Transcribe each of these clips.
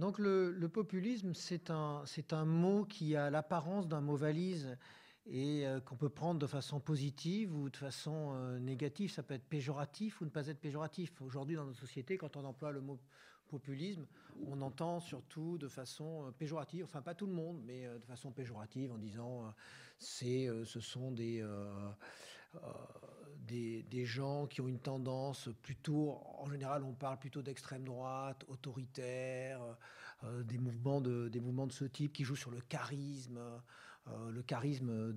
Donc le, populisme, c'est un, un mot qui a l'apparence d'un mot valise et euh, qu'on peut prendre de façon positive ou de façon euh, négative. Ça peut être péjoratif ou ne pas être péjoratif. Aujourd'hui, dans notre société, quand on emploie le mot populisme, on entend surtout de façon euh, péjorative, enfin pas tout le monde, mais de façon péjorative en disant ce sont des, des, gens qui ont une tendance plutôt, en général on parle plutôt d'extrême droite, autoritaire, des, mouvements de, des mouvements de ce type qui jouent sur le charisme. Euh, le charisme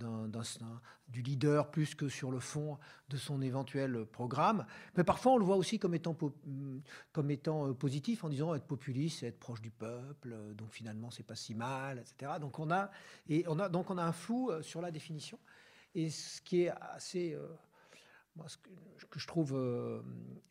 du leader plus que sur le fond de son éventuel programme. Mais parfois, on le voit aussi comme étant, comme étant euh, positif en disant être populiste, c'est être proche du peuple, euh, donc finalement, c'est pas si mal, etc. Donc on a, et on a, donc on a un flou sur la définition. Et ce qui est assez. Moi, ce que, je trouve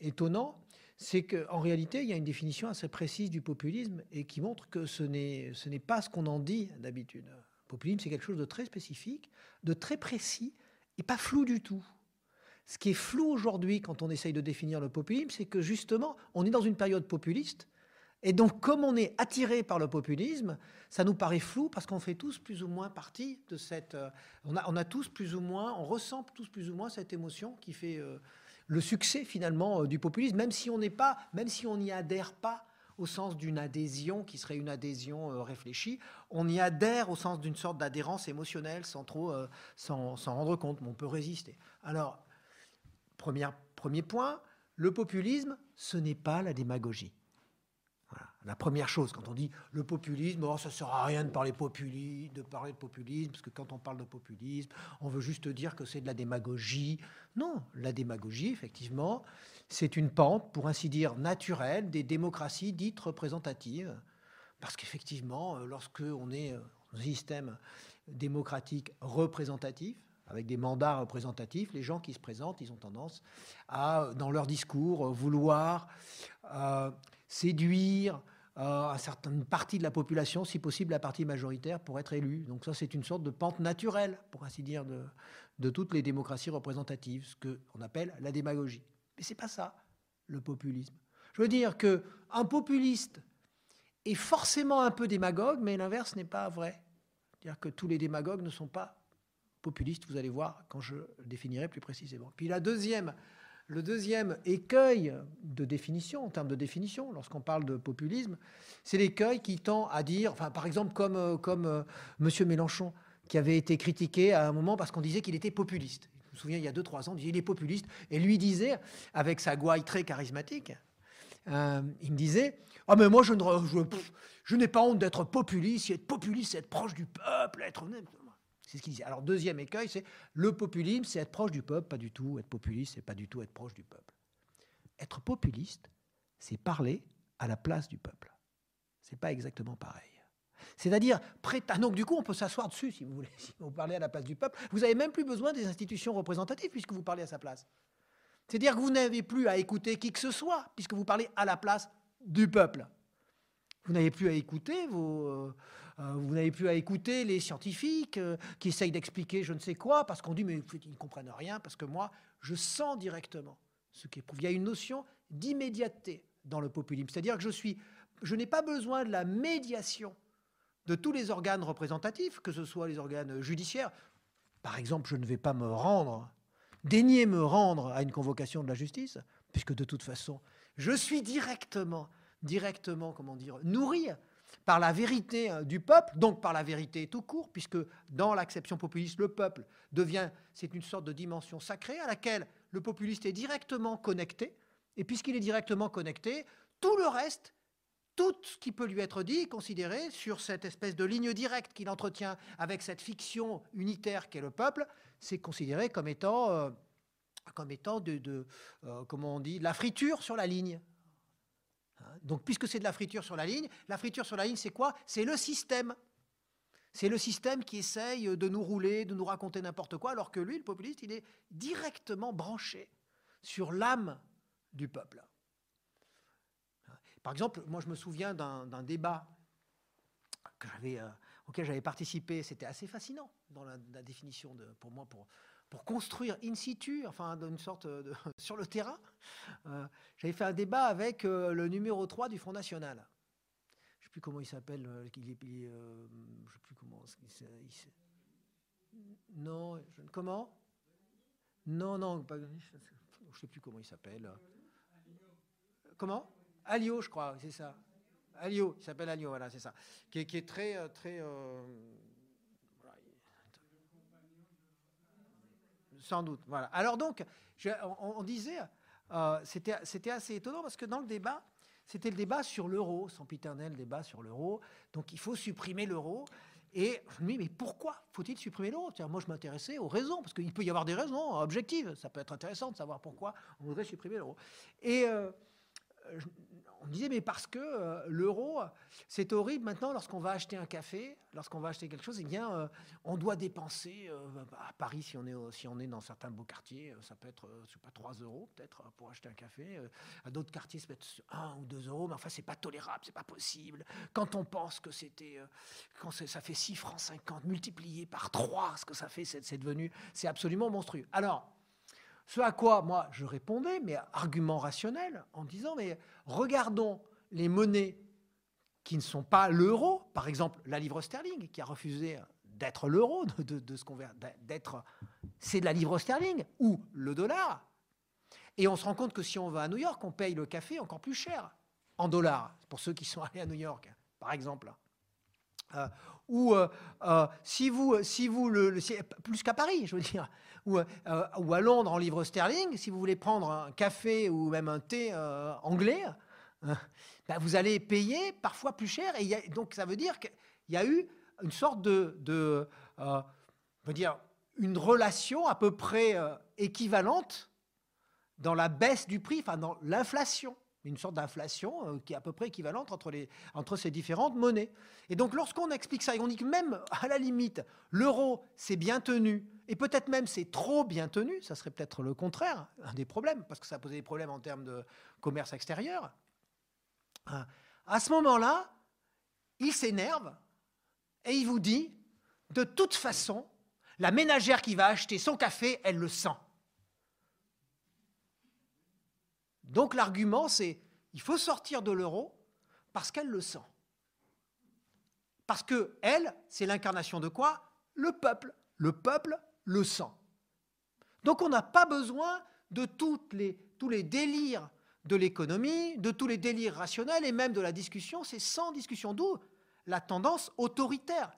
étonnant, c'est qu'en réalité, il y a une définition assez précise du populisme et qui montre que ce n'est pas ce qu'on en dit d'habitude populisme, c'est quelque chose de très spécifique, de très précis et pas flou du tout. Ce qui est flou aujourd'hui quand on essaye de définir le populisme, c'est que justement, on est dans une période populiste. Et donc, comme on est attiré par le populisme, ça nous paraît flou parce qu'on fait tous plus ou moins partie de cette. Euh, on, a, tous plus ou moins, on ressent tous plus ou moins cette émotion qui fait euh, le succès finalement euh, du populisme, même si on n'est pas, même si on n'y adhère pas au sens d'une adhésion qui serait une adhésion réfléchie. On y adhère au sens d'une sorte d'adhérence émotionnelle sans trop s'en rendre compte, mais on peut résister. Alors, premier point, le populisme, ce n'est pas la démagogie. La première chose, quand on dit le populisme, oh, ça ne sert à rien de parler, de parler de populisme, parce que quand on parle de populisme, on veut juste dire que c'est de la démagogie. Non, la démagogie, effectivement, c'est une pente, pour ainsi dire, naturelle des démocraties dites représentatives. Parce qu'effectivement, euh, lorsque on est un système démocratique représentatif, avec des mandats représentatifs, les gens qui se présentent, ils ont tendance à, dans leur discours, vouloir euh, séduire euh, une partie de la population, si possible la partie majoritaire, pour être élu. Donc ça, c'est une sorte de pente naturelle, pour ainsi dire, de, toutes les démocraties représentatives, ce qu'on appelle la démagogie. Mais c'est pas ça, le populisme. Je veux dire qu'un populiste est forcément un peu démagogue, mais l'inverse n'est pas vrai. C'est-à-dire que tous les démagogues ne sont pas populistes, vous allez voir quand je définirai plus précisément. Puis la deuxième, le deuxième écueil de définition, en termes de définition, lorsqu'on parle de populisme, c'est l'écueil qui tend à dire, par exemple, comme, euh, comme euh, M. Mélenchon, qui avait été critiqué à un moment parce qu'on disait qu'il était populiste. Je me souviens, il y a 2-3 ans, il disait il est populiste. Et lui disait, avec sa gouaille très charismatique, euh, il me disait Ah, mais moi, je, n'ai pas honte d'être populiste. Être populiste, c'est être proche du peuple, être. C'est ce qu'il disait. Alors, deuxième écueil, c'est le populisme, c'est être proche du peuple. Pas du tout. Être populiste, c'est pas du tout être proche du peuple. Être populiste, c'est parler à la place du peuple. C'est pas exactement pareil. C'est-à-dire, ah, donc du coup, on peut s'asseoir dessus si vous voulez, si vous parlez à la place du peuple. Vous n'avez même plus besoin des institutions représentatives puisque vous parlez à sa place. C'est-à-dire que vous n'avez plus à écouter qui que ce soit puisque vous parlez à la place du peuple. Vous n'avez plus à écouter vos, euh, vous n'avez plus à écouter les scientifiques euh, qui essayent d'expliquer je ne sais quoi parce qu'on dit mais ils ne comprennent rien parce que moi je sens directement ce qui prouve. Il y a une notion d'immédiateté dans le populisme, c'est-à-dire que je suis, je n'ai pas besoin de la médiation de tous les organes représentatifs, que ce soit les organes judiciaires. Par exemple, je ne vais pas me rendre, daigner me rendre à une convocation de la justice, puisque de toute façon, je suis directement, directement, comment dire, nourri par la vérité hein, du peuple, donc par la vérité tout court, puisque dans l'acception populiste, le peuple devient, c'est une sorte de dimension sacrée à laquelle le populiste est directement connecté, et puisqu'il est directement connecté, tout le reste tout ce qui peut lui être dit, considéré sur cette espèce de ligne directe qu'il entretient avec cette fiction unitaire qu'est le peuple, c'est considéré comme étant, euh, comme étant de, euh, comment on dit, la friture sur la ligne. Donc, puisque c'est de la friture sur la ligne, la friture sur la ligne, c'est quoi? C'est le système. C'est le système qui essaye de nous rouler, de nous raconter n'importe quoi, alors que lui, le populiste, il est directement branché sur l'âme du peuple. Par exemple, moi je me souviens d'un débat euh, auquel j'avais participé, c'était assez fascinant dans la, définition pour moi, pour, pour construire in situ, enfin d'une sorte de, sur le terrain. Euh, j'avais fait un débat avec euh, le numéro 3 du Front National. Je plus comment il s'appelle. Je sais plus comment. non, comment? Non, non, je sais plus comment il s'appelle. Comment? Alio, je crois, c'est ça. Alio, il s'appelle Alio, voilà, c'est ça. Qui est, très, très. Sans doute, voilà. Alors donc, on, disait, euh, c'était assez étonnant parce que dans le débat, c'était le débat sur l'euro, sempiternel débat sur l'euro. Donc il faut supprimer l'euro. Et dis, mais pourquoi faut-il supprimer l'euro? Moi, je m'intéressais aux raisons, parce qu'il peut y avoir des raisons objectives. Ça peut être intéressant de savoir pourquoi on voudrait supprimer l'euro. Et euh, on disait, mais parce que euh, l'euro, c'est horrible maintenant lorsqu'on va acheter un café, lorsqu'on va acheter quelque chose, eh bien, euh, on doit dépenser, euh, à Paris, si on, est, si on est dans certains beaux quartiers, ça peut être, je pas, 3 euros peut-être pour acheter un café. à d'autres quartiers, ça peut être 1 ou 2 euros, mais enfin, c'est pas tolérable, c'est pas possible. Quand on pense que c'était, quand ça fait 6 francs 50 multiplié par 3, ce que ça fait, c'est devenu, c'est absolument monstrueux. Alors, ce à quoi moi je répondais, mais argument rationnel, en disant mais regardons les monnaies qui ne sont pas l'euro, par exemple la livre sterling qui a refusé d'être l'euro, de, ce d'être, c'est de la livre sterling ou le dollar. Et on se rend compte que si on va à New York, on paye le café encore plus cher en dollars, pour ceux qui sont allés à New York, par exemple. Euh, ou euh, euh, si vous, si vous le, plus qu'à Paris, je veux dire, ou, ou, à Londres en livre sterling, si vous voulez prendre un café ou même un thé anglais, bah, vous allez payer parfois plus cher. Et donc ça veut dire qu'il y a eu une sorte de, de veut dire, une relation à peu près équivalente dans la baisse du prix, enfin dans l'inflation une sorte d'inflation euh, qui est à peu près équivalente entre, entre ces différentes monnaies. Et donc lorsqu'on explique ça et on dit que même à la limite, l'euro c'est bien tenu, et peut-être même c'est trop bien tenu, ça serait peut-être le contraire, un des problèmes, parce que ça posé des problèmes en termes de commerce extérieur, hein, à ce moment-là, il s'énerve et il vous dit, de toute façon, la ménagère qui va acheter son café, elle le sent. Donc l'argument, c'est il faut sortir de l'euro parce qu'elle le sent. Parce que elle, c'est l'incarnation de quoi? Le peuple. Le peuple le sent. Donc on n'a pas besoin de les, tous les délires de l'économie, de tous les délires rationnels et même de la discussion. C'est sans discussion. D'où la tendance autoritaire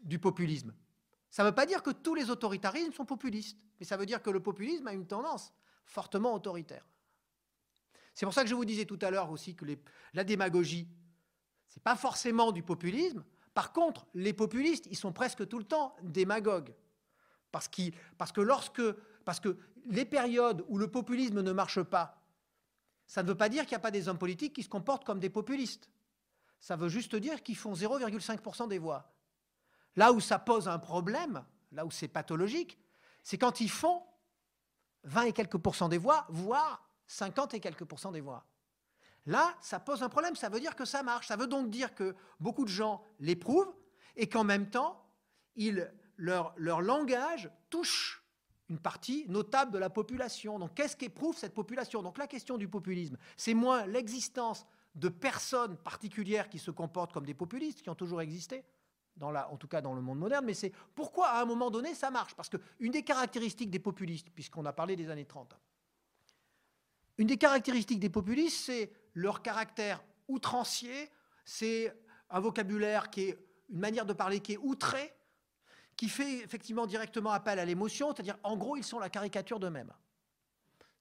du populisme. Ça ne veut pas dire que tous les autoritarismes sont populistes, mais ça veut dire que le populisme a une tendance fortement autoritaire. C'est pour ça que je vous disais tout à l'heure aussi que la démagogie, ce n'est pas forcément du populisme. Par contre, les populistes, ils sont presque tout le temps démagogues. Parce, que lorsque, parce que les périodes où le populisme ne marche pas, ça ne veut pas dire qu'il n'y a pas des hommes politiques qui se comportent comme des populistes. Ça veut juste dire qu'ils font 0,5% des voix. Là où ça pose un problème, là où c'est pathologique, c'est quand ils font 20 et quelques pourcents des voix, voire 50 et quelques pourcents des voix. Là, ça pose un problème, ça veut dire que ça marche. Ça veut donc dire que beaucoup de gens l'éprouvent et qu'en même temps, leur, leur langage touche une partie notable de la population. Donc qu'est-ce qu'éprouve cette population? Donc la question du populisme, c'est moins l'existence de personnes particulières qui se comportent comme des populistes, qui ont toujours existé, dans la, en tout cas dans le monde moderne, mais c'est pourquoi à un moment donné ça marche? Parce qu'une des caractéristiques des populistes, puisqu'on a parlé des années 30, une des caractéristiques des populistes, c'est leur caractère outrancier, c'est un vocabulaire qui est une manière de parler qui est outrée, qui fait effectivement directement appel à l'émotion, c'est-à-dire en gros ils sont la caricature d'eux-mêmes.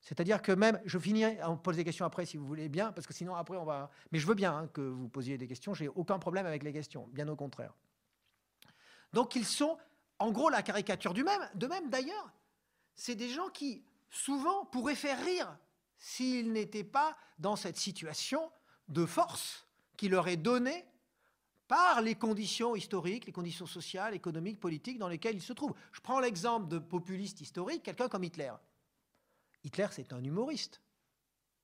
C'est-à-dire que même, je finirai, on pose des questions après si vous voulez bien, parce que sinon après on va... Mais je veux bien hein, que vous posiez des questions, j'ai aucun problème avec les questions, bien au contraire. Donc ils sont en gros la caricature du même. De même d'ailleurs, c'est des gens qui souvent pourraient faire rire s'ils n'étaient pas dans cette situation de force qui leur est donnée par les conditions historiques, les conditions sociales, économiques, politiques dans lesquelles ils se trouvent. Je prends l'exemple de populiste historique, quelqu'un comme Hitler. Hitler, c'est un humoriste.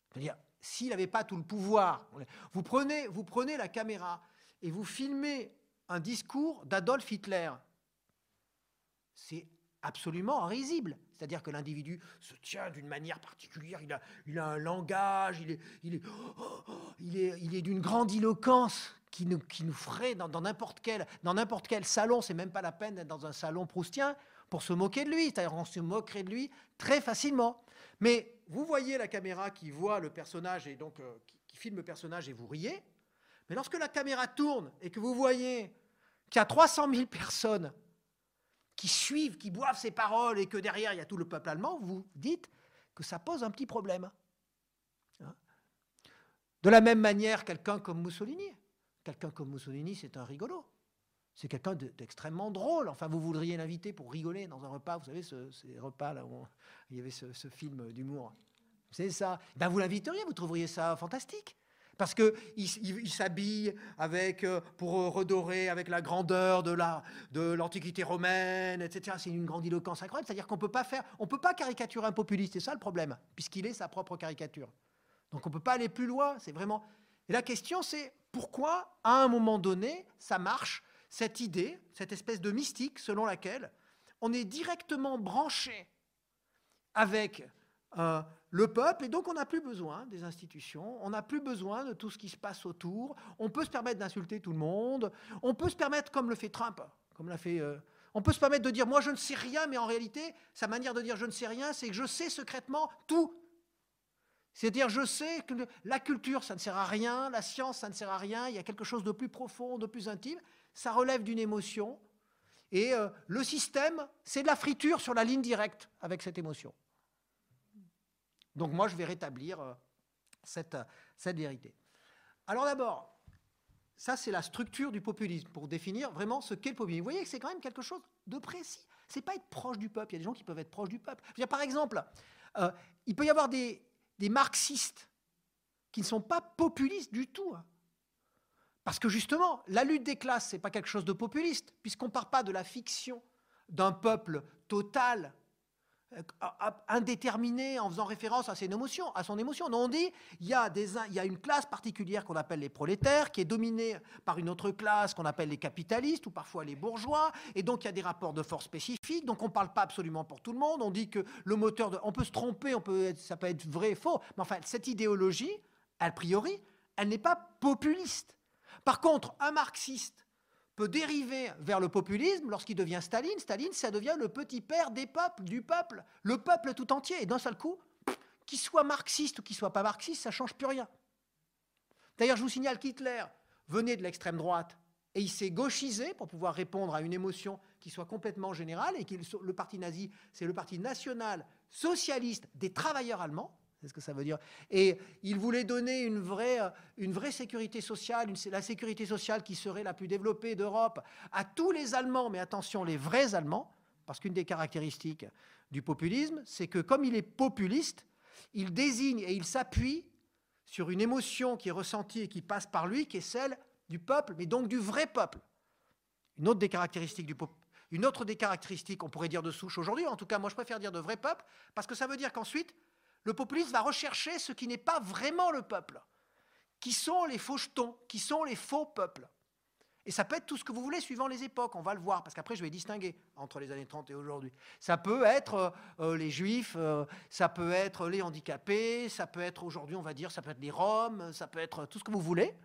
C'est-à-dire, s'il n'avait pas tout le pouvoir, vous prenez, la caméra et vous filmez un discours d'Adolf Hitler. C'est absolument risible. C'est-à-dire que l'individu se tient d'une manière particulière, il a, il a un langage, il est, il est, il est, il est d'une qui nous, ferait dans n'importe quel, salon, c'est même pas la peine d'être dans un salon proustien pour se moquer de lui. C'est-à-dire on se moquerait de lui très facilement. Mais vous voyez la caméra qui voit le personnage et donc euh, qui, qui filme le personnage et vous riez. Mais lorsque la caméra tourne et que vous voyez qu'il y a 300 000 personnes qui suivent, qui boivent ces paroles et que derrière il y a tout le peuple allemand, vous dites que ça pose un petit problème. Hein de la même manière, quelqu'un comme Mussolini, quelqu'un comme Mussolini, c'est un rigolo. C'est quelqu'un d'extrêmement drôle. Enfin, vous voudriez l'inviter pour rigoler dans un repas. Vous savez, ce, ces repas là où il y avait ce, film d'humour. C'est ça. Ben, vous l'inviteriez, vous trouveriez ça fantastique. Parce qu'il il, s'habille avec, euh, pour redorer avec la grandeur de l'Antiquité romaine, etc. C'est une grandiloquence incroyable. C'est-à-dire qu'on peut pas peut pas caricaturer un populiste. C'est ça le problème, puisqu'il est sa propre caricature. Donc on ne peut pas aller plus loin. C'est vraiment. La question, c'est pourquoi, à un moment donné, ça marche, cette idée, cette espèce de mystique selon laquelle on est directement branché avec euh, le peuple, et donc on n'a plus besoin des institutions, on n'a plus besoin de tout ce qui se passe autour, on peut se permettre d'insulter tout le monde, on peut se permettre, comme le fait Trump, comme l'a fait... Euh, on peut se permettre de dire, moi je ne sais rien, mais en réalité, sa manière de dire je ne sais rien, c'est que je sais secrètement tout c'est-à-dire, je sais que la culture, ça ne sert à rien, la science, ça ne sert à rien, il y a quelque chose de plus profond, de plus intime, ça relève d'une émotion. Et euh, le système, c'est de la friture sur la ligne directe avec cette émotion. Donc moi, je vais rétablir euh, cette, cette vérité. Alors d'abord, ça c'est la structure du populisme, pour définir vraiment ce qu'est le populisme. Vous voyez que c'est quand même quelque chose de précis. C'est pas être proche du peuple. Il y a des gens qui peuvent être proches du peuple. par exemple, euh, il peut y avoir des, des marxistes qui ne sont pas populistes du tout. Hein. Parce que justement, la lutte des classes, ce n'est pas quelque chose de populiste, puisqu'on ne part pas de la fiction d'un peuple total indéterminé en faisant référence à, ses émotions, à son émotion. Non, on dit il y, a des, il y a une classe particulière qu'on appelle les prolétaires, qui est dominée par une autre classe qu'on appelle les capitalistes ou parfois les bourgeois, et donc il y a des rapports de force spécifiques. Donc on ne parle pas absolument pour tout le monde. On dit que le moteur de, on peut se tromper, on peut ça peut être vrai, faux, mais enfin cette idéologie, a priori, elle n'est pas populiste. Par contre, un marxiste dériver vers le populisme lorsqu'il devient Staline. Staline, ça devient le petit père des peuples, du peuple, le peuple tout entier. Et d'un seul coup, qu'il soit marxiste ou qu'il soit pas marxiste, ça change plus rien. D'ailleurs, je vous signale qu'Hitler venait de l'extrême droite et il s'est gauchisé pour pouvoir répondre à une émotion qui soit complètement générale et que le parti nazi, c'est le parti national socialiste des travailleurs allemands. C'est ce que ça veut dire. Et il voulait donner une vraie, euh, une vraie sécurité sociale, la sécurité sociale qui serait la plus développée d'Europe, à tous les Allemands, mais attention, les vrais Allemands, parce qu'une des caractéristiques du populisme, c'est que comme il est populiste, il désigne et il s'appuie sur une émotion qui est ressentie et qui passe par lui, qui est celle du peuple, mais donc du vrai peuple. Une autre des caractéristiques une autre des caractéristiques, on pourrait dire de souche aujourd'hui, en tout cas moi je préfère dire de vrai peuple, parce que ça veut dire qu'ensuite, le populisme va rechercher ce qui n'est pas vraiment le peuple, qui sont les faux jetons, qui sont les faux peuples. Et ça peut être tout ce que vous voulez suivant les époques, on va le voir, parce qu'après je vais distinguer entre les années 30 et aujourd'hui. Ça peut être euh, euh, les juifs, euh, ça peut être les handicapés, ça peut être aujourd'hui, on va dire, ça peut être les roms, ça peut être tout ce que vous voulez,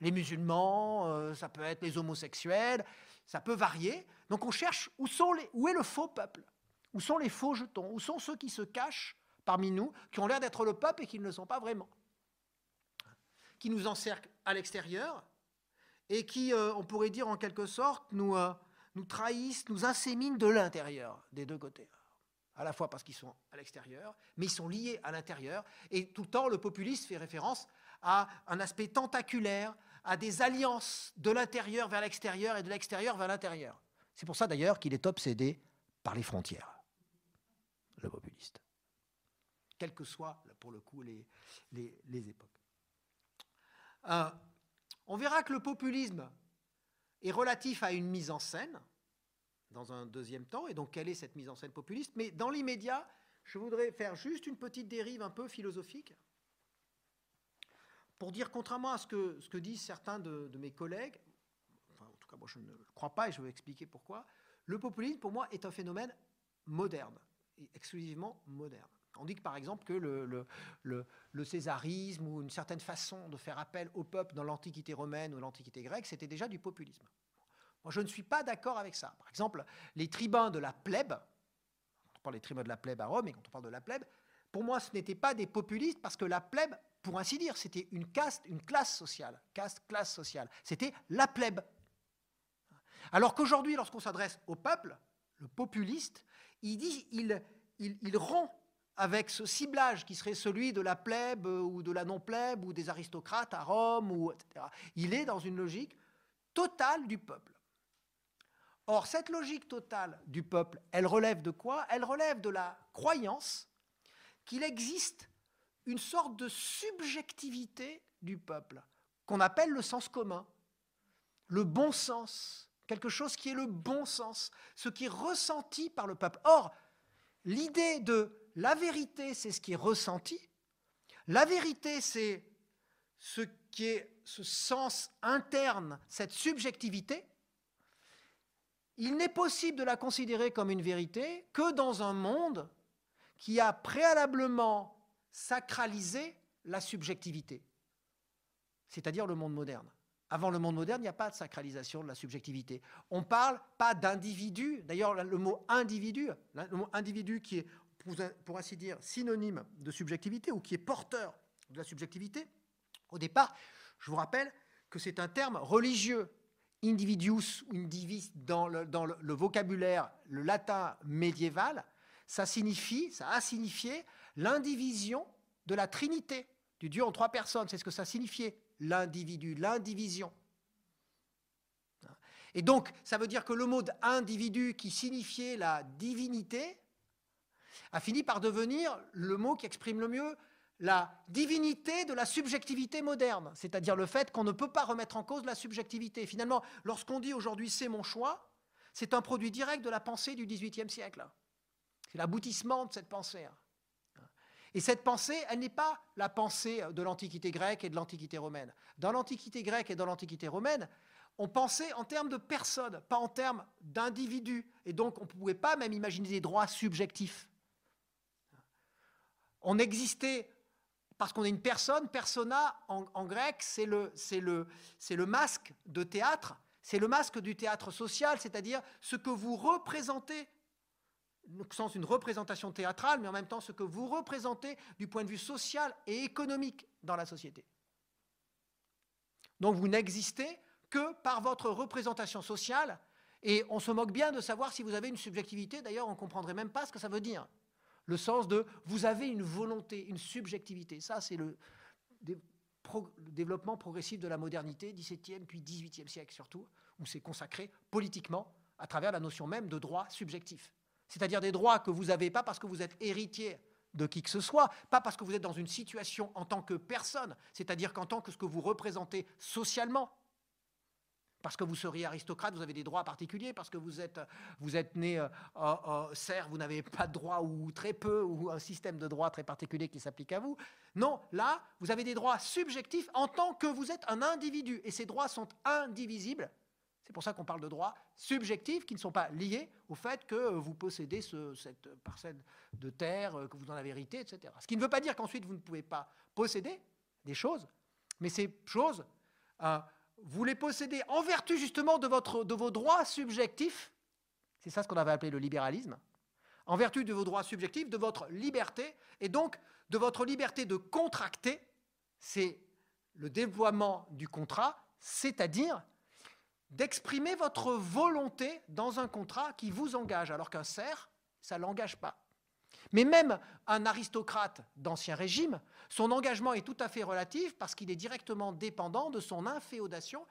les musulmans, ça peut être les homosexuels, ça peut varier. Donc on cherche où, sont les, où est le faux peuple, où sont les faux jetons, où sont ceux qui se cachent parmi nous qui ont l'air d'être le peuple et qui ne le sont pas vraiment, qui nous encerclent à l'extérieur et qui, euh, on pourrait dire en quelque sorte, nous, euh, nous trahissent, nous inséminent de l'intérieur, des deux côtés. À la fois parce qu'ils sont à l'extérieur, mais ils sont liés à l'intérieur. Et tout le temps, le populiste fait référence à un aspect tentaculaire, à des alliances de l'intérieur vers l'extérieur et de l'extérieur vers l'intérieur. C'est pour ça d'ailleurs qu'il est obsédé par les frontières, le populiste quelles que soient, pour le coup, les, les, époques. Euh, on verra que le populisme est relatif à une mise en scène, dans un deuxième temps, et donc quelle est cette mise en scène populiste Mais dans l'immédiat, je voudrais faire juste une petite dérive un peu philosophique, pour dire, contrairement à ce que, ce que disent certains de, mes collègues, enfin, en tout cas moi je ne le crois pas et je vais expliquer pourquoi, le populisme pour moi est un phénomène moderne, exclusivement moderne. On dit que par exemple que le, césarisme ou une certaine façon de faire appel au peuple dans l'Antiquité romaine ou l'Antiquité grecque, c'était déjà du populisme. Moi, je ne suis pas d'accord avec ça. Par exemple, les tribuns de la plèbe, on parle des tribuns de la plèbe à Rome, et quand on parle de la plèbe, pour moi, ce n'était pas des populistes parce que la plèbe, pour ainsi dire, c'était une caste, une classe sociale, caste, classe sociale. C'était la plèbe. Alors qu'aujourd'hui, lorsqu'on s'adresse au peuple, le populiste, il dit, il, il, il rompt avec ce ciblage qui serait celui de la plèbe ou de la non-plèbe ou des aristocrates à Rome, ou, etc. Il est dans une logique totale du peuple. Or, cette logique totale du peuple, elle relève de quoi? Elle relève de la croyance qu'il existe une sorte de subjectivité du peuple, qu'on appelle le sens commun, le bon sens, quelque chose qui est le bon sens, ce qui est ressenti par le peuple. Or, l'idée de la vérité, c'est ce qui est ressenti, la vérité, c'est ce qui est ce sens interne, cette subjectivité, il n'est possible de la considérer comme une vérité que dans un monde qui a préalablement sacralisé la subjectivité, c'est-à-dire le monde moderne. Avant le monde moderne, il n'y a pas de sacralisation de la subjectivité. On ne parle pas d'individu. D'ailleurs, le mot individu, le mot individu qui est, pour ainsi dire, synonyme de subjectivité ou qui est porteur de la subjectivité, au départ, je vous rappelle que c'est un terme religieux individuus ou dans, le, le, vocabulaire, le latin médiéval, ça signifie, ça a signifié l'indivision de la Trinité, du Dieu en trois personnes. C'est ce que ça signifiait, l'individu, l'indivision. Et donc, ça veut dire que le mot d'individu qui signifiait la divinité a fini par devenir le mot qui exprime le mieux la divinité de la subjectivité moderne, c'est-à-dire le fait qu'on ne peut pas remettre en cause la subjectivité. Finalement, lorsqu'on dit aujourd'hui c'est mon choix, c'est un produit direct de la pensée du XVIIIe siècle. C'est l'aboutissement de cette pensée. Et cette pensée, elle n'est pas la pensée de l'Antiquité grecque et de l'Antiquité romaine. Dans l'Antiquité grecque et dans l'Antiquité romaine, on pensait en termes de personnes, pas en termes d'individus. Et donc, on ne pouvait pas même imaginer des droits subjectifs. On existait parce qu'on est une personne, persona en, grec, c'est le, masque de théâtre, c'est le masque du théâtre social, c'est-à-dire ce que vous représentez au sens d'une représentation théâtrale, mais en même temps ce que vous représentez du point de vue social et économique dans la société. Donc vous n'existez que par votre représentation sociale, et on se moque bien de savoir si vous avez une subjectivité, d'ailleurs on ne comprendrait même pas ce que ça veut dire le sens de vous avez une volonté, une subjectivité. Ça, c'est le, développement progressif de la modernité, 17e puis 18e siècle surtout, où c'est consacré politiquement à travers la notion même de droit subjectif. C'est-à-dire des droits que vous n'avez pas parce que vous êtes héritier de qui que ce soit, pas parce que vous êtes dans une situation en tant que personne, c'est-à-dire qu'en tant que ce que vous représentez socialement, parce que vous seriez aristocrate, vous avez des droits particuliers. Parce que vous êtes, vous êtes né euh, euh, serf, vous n'avez pas de droits ou très peu, ou un système de droits très particulier qui s'applique à vous. Non, là, vous avez des droits subjectifs en tant que vous êtes un individu. Et ces droits sont indivisibles. C'est pour ça qu'on parle de droits subjectifs qui ne sont pas liés au fait que vous possédez cette parcelle de terre, que vous en avez hérité, etc. Ce qui ne veut pas dire qu'ensuite vous ne pouvez pas posséder des choses, mais ces choses. Euh, vous les possédez en vertu justement de, vos droits subjectifs, c'est ça ce qu'on avait appelé le libéralisme, en vertu de vos droits subjectifs, de votre liberté, et donc de votre liberté de contracter, c'est le déploiement du contrat, c'est-à-dire d'exprimer votre volonté dans un contrat qui vous engage, alors qu'un serf, ça ne l'engage pas. Mais même un aristocrate d'ancien régime, son engagement est tout à fait relatif parce qu'il est directement dépendant de son inféodation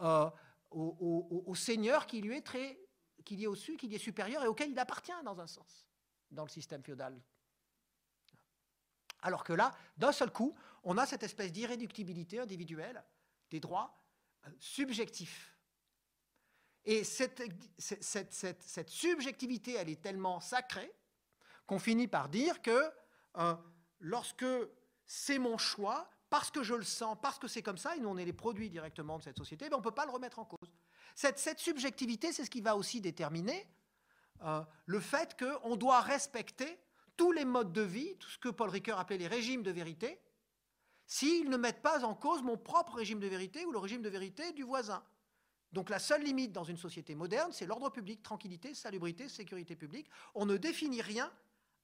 euh, au, seigneur qui lui est très, qui est au-dessus, qui est supérieur et auquel il appartient dans un sens, dans le système féodal. Alors que là, d'un seul coup, on a cette espèce d'irréductibilité individuelle des droits euh, subjectifs. Et cette, subjectivité, elle est tellement sacrée qu'on finit par dire que euh, lorsque c'est mon choix, parce que je le sens, parce que c'est comme ça, et nous on est les produits directement de cette société, ben on ne peut pas le remettre en cause. Cette, subjectivité, c'est ce qui va aussi déterminer euh, le fait qu'on doit respecter tous les modes de vie, tout ce que Paul Ricoeur appelait les régimes de vérité, s'ils ne mettent pas en cause mon propre régime de vérité ou le régime de vérité du voisin. Donc la seule limite dans une société moderne, c'est l'ordre public, tranquillité, salubrité, sécurité publique. On ne définit rien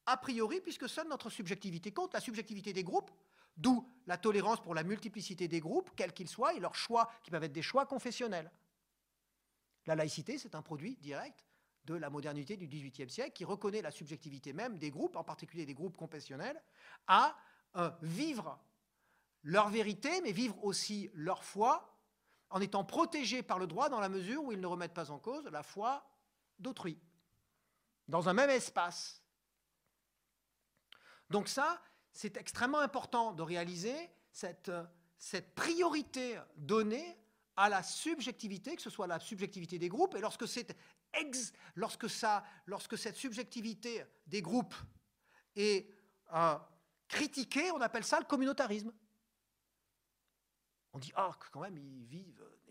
a priori puisque seule notre subjectivité compte, la subjectivité des groupes, d'où la tolérance pour la multiplicité des groupes, quels qu'ils soient, et leurs choix qui peuvent être des choix confessionnels. La laïcité, c'est un produit direct de la modernité du XVIIIe siècle qui reconnaît la subjectivité même des groupes, en particulier des groupes confessionnels, à euh, vivre leur vérité, mais vivre aussi leur foi, en étant protégés par le droit dans la mesure où ils ne remettent pas en cause la foi d'autrui, dans un même espace. Donc ça, c'est extrêmement important de réaliser cette, cette priorité donnée à la subjectivité, que ce soit la subjectivité des groupes, et lorsque, lorsque, ça, lorsque cette subjectivité des groupes est euh, critiquée, on appelle ça le communautarisme. On dit, ah, quand même, ils vivent. Euh,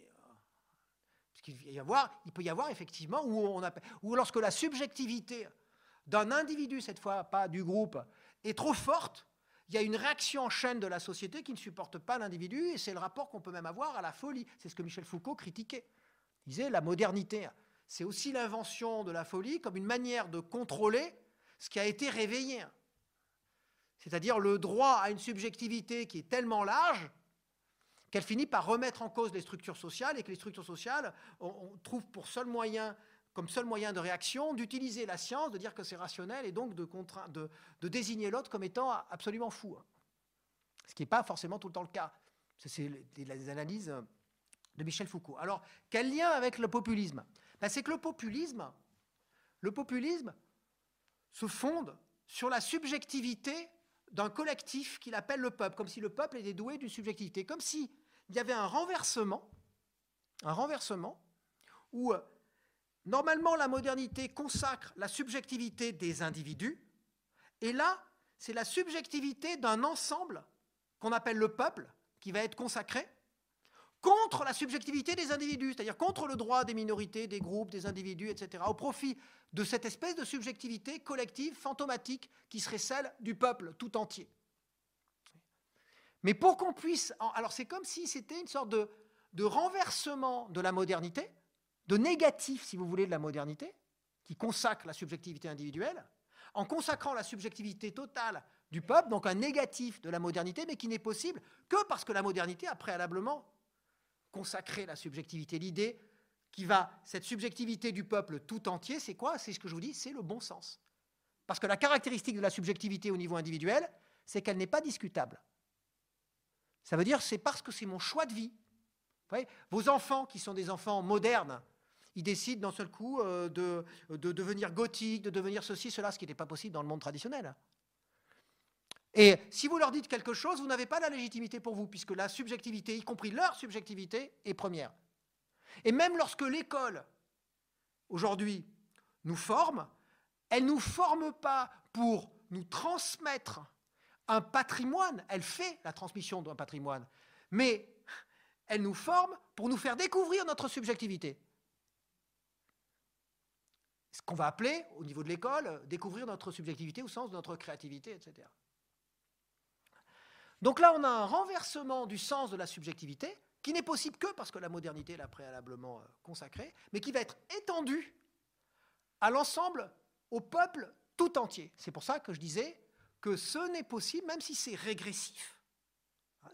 parce il peut y avoir effectivement, où lorsque la subjectivité d'un individu, cette fois pas du groupe, est trop forte, il y a une réaction en chaîne de la société qui ne supporte pas l'individu, et c'est le rapport qu'on peut même avoir à la folie. C'est ce que Michel Foucault critiquait. Il disait la modernité, c'est aussi l'invention de la folie comme une manière de contrôler ce qui a été réveillé. C'est-à-dire le droit à une subjectivité qui est tellement large qu'elle finit par remettre en cause les structures sociales et que les structures sociales, on, trouve pour seul moyen, comme seul moyen de réaction d'utiliser la science, de dire que c'est rationnel et donc de, de, de désigner l'autre comme étant absolument fou. Ce qui n'est pas forcément tout le temps le cas. C'est les analyses de Michel Foucault. Alors, quel lien avec le populisme? Ben, C'est que le populisme, le populisme se fonde sur la subjectivité d'un collectif qu'il appelle le peuple, comme si le peuple était doué d'une subjectivité, comme si il y avait un renversement, un renversement où euh, normalement la modernité consacre la subjectivité des individus, et là, c'est la subjectivité d'un ensemble qu'on appelle le peuple qui va être consacré contre la subjectivité des individus, c'est-à-dire contre le droit des minorités, des groupes, des individus, etc., au profit de cette espèce de subjectivité collective, fantomatique, qui serait celle du peuple tout entier. Mais pour qu'on puisse... Alors c'est comme si c'était une sorte de, de renversement de la modernité, de négatif, si vous voulez, de la modernité, qui consacre la subjectivité individuelle, en consacrant la subjectivité totale du peuple, donc un négatif de la modernité, mais qui n'est possible que parce que la modernité a préalablement consacré la subjectivité. L'idée qui va, cette subjectivité du peuple tout entier, c'est quoi? C'est ce que je vous dis, c'est le bon sens. Parce que la caractéristique de la subjectivité au niveau individuel, c'est qu'elle n'est pas discutable. Ça veut dire c'est parce que c'est mon choix de vie. vos enfants qui sont des enfants modernes, ils décident d'un seul coup euh, de, de, devenir gothique, de devenir ceci, cela, ce qui n'était pas possible dans le monde traditionnel. Et si vous leur dites quelque chose, vous n'avez pas la légitimité pour vous, puisque la subjectivité, y compris leur subjectivité, est première. Et même lorsque l'école, aujourd'hui, nous forme, elle ne nous forme pas pour nous transmettre un patrimoine, elle fait la transmission d'un patrimoine, mais elle nous forme pour nous faire découvrir notre subjectivité. Ce qu'on va appeler, au niveau de l'école, découvrir notre subjectivité au sens de notre créativité, etc. Donc là, on a un renversement du sens de la subjectivité qui n'est possible que parce que la modernité l'a préalablement euh, consacré, mais qui va être étendu à l'ensemble, au peuple tout entier. C'est pour ça que je disais que ce n'est possible, même si c'est régressif. Hein,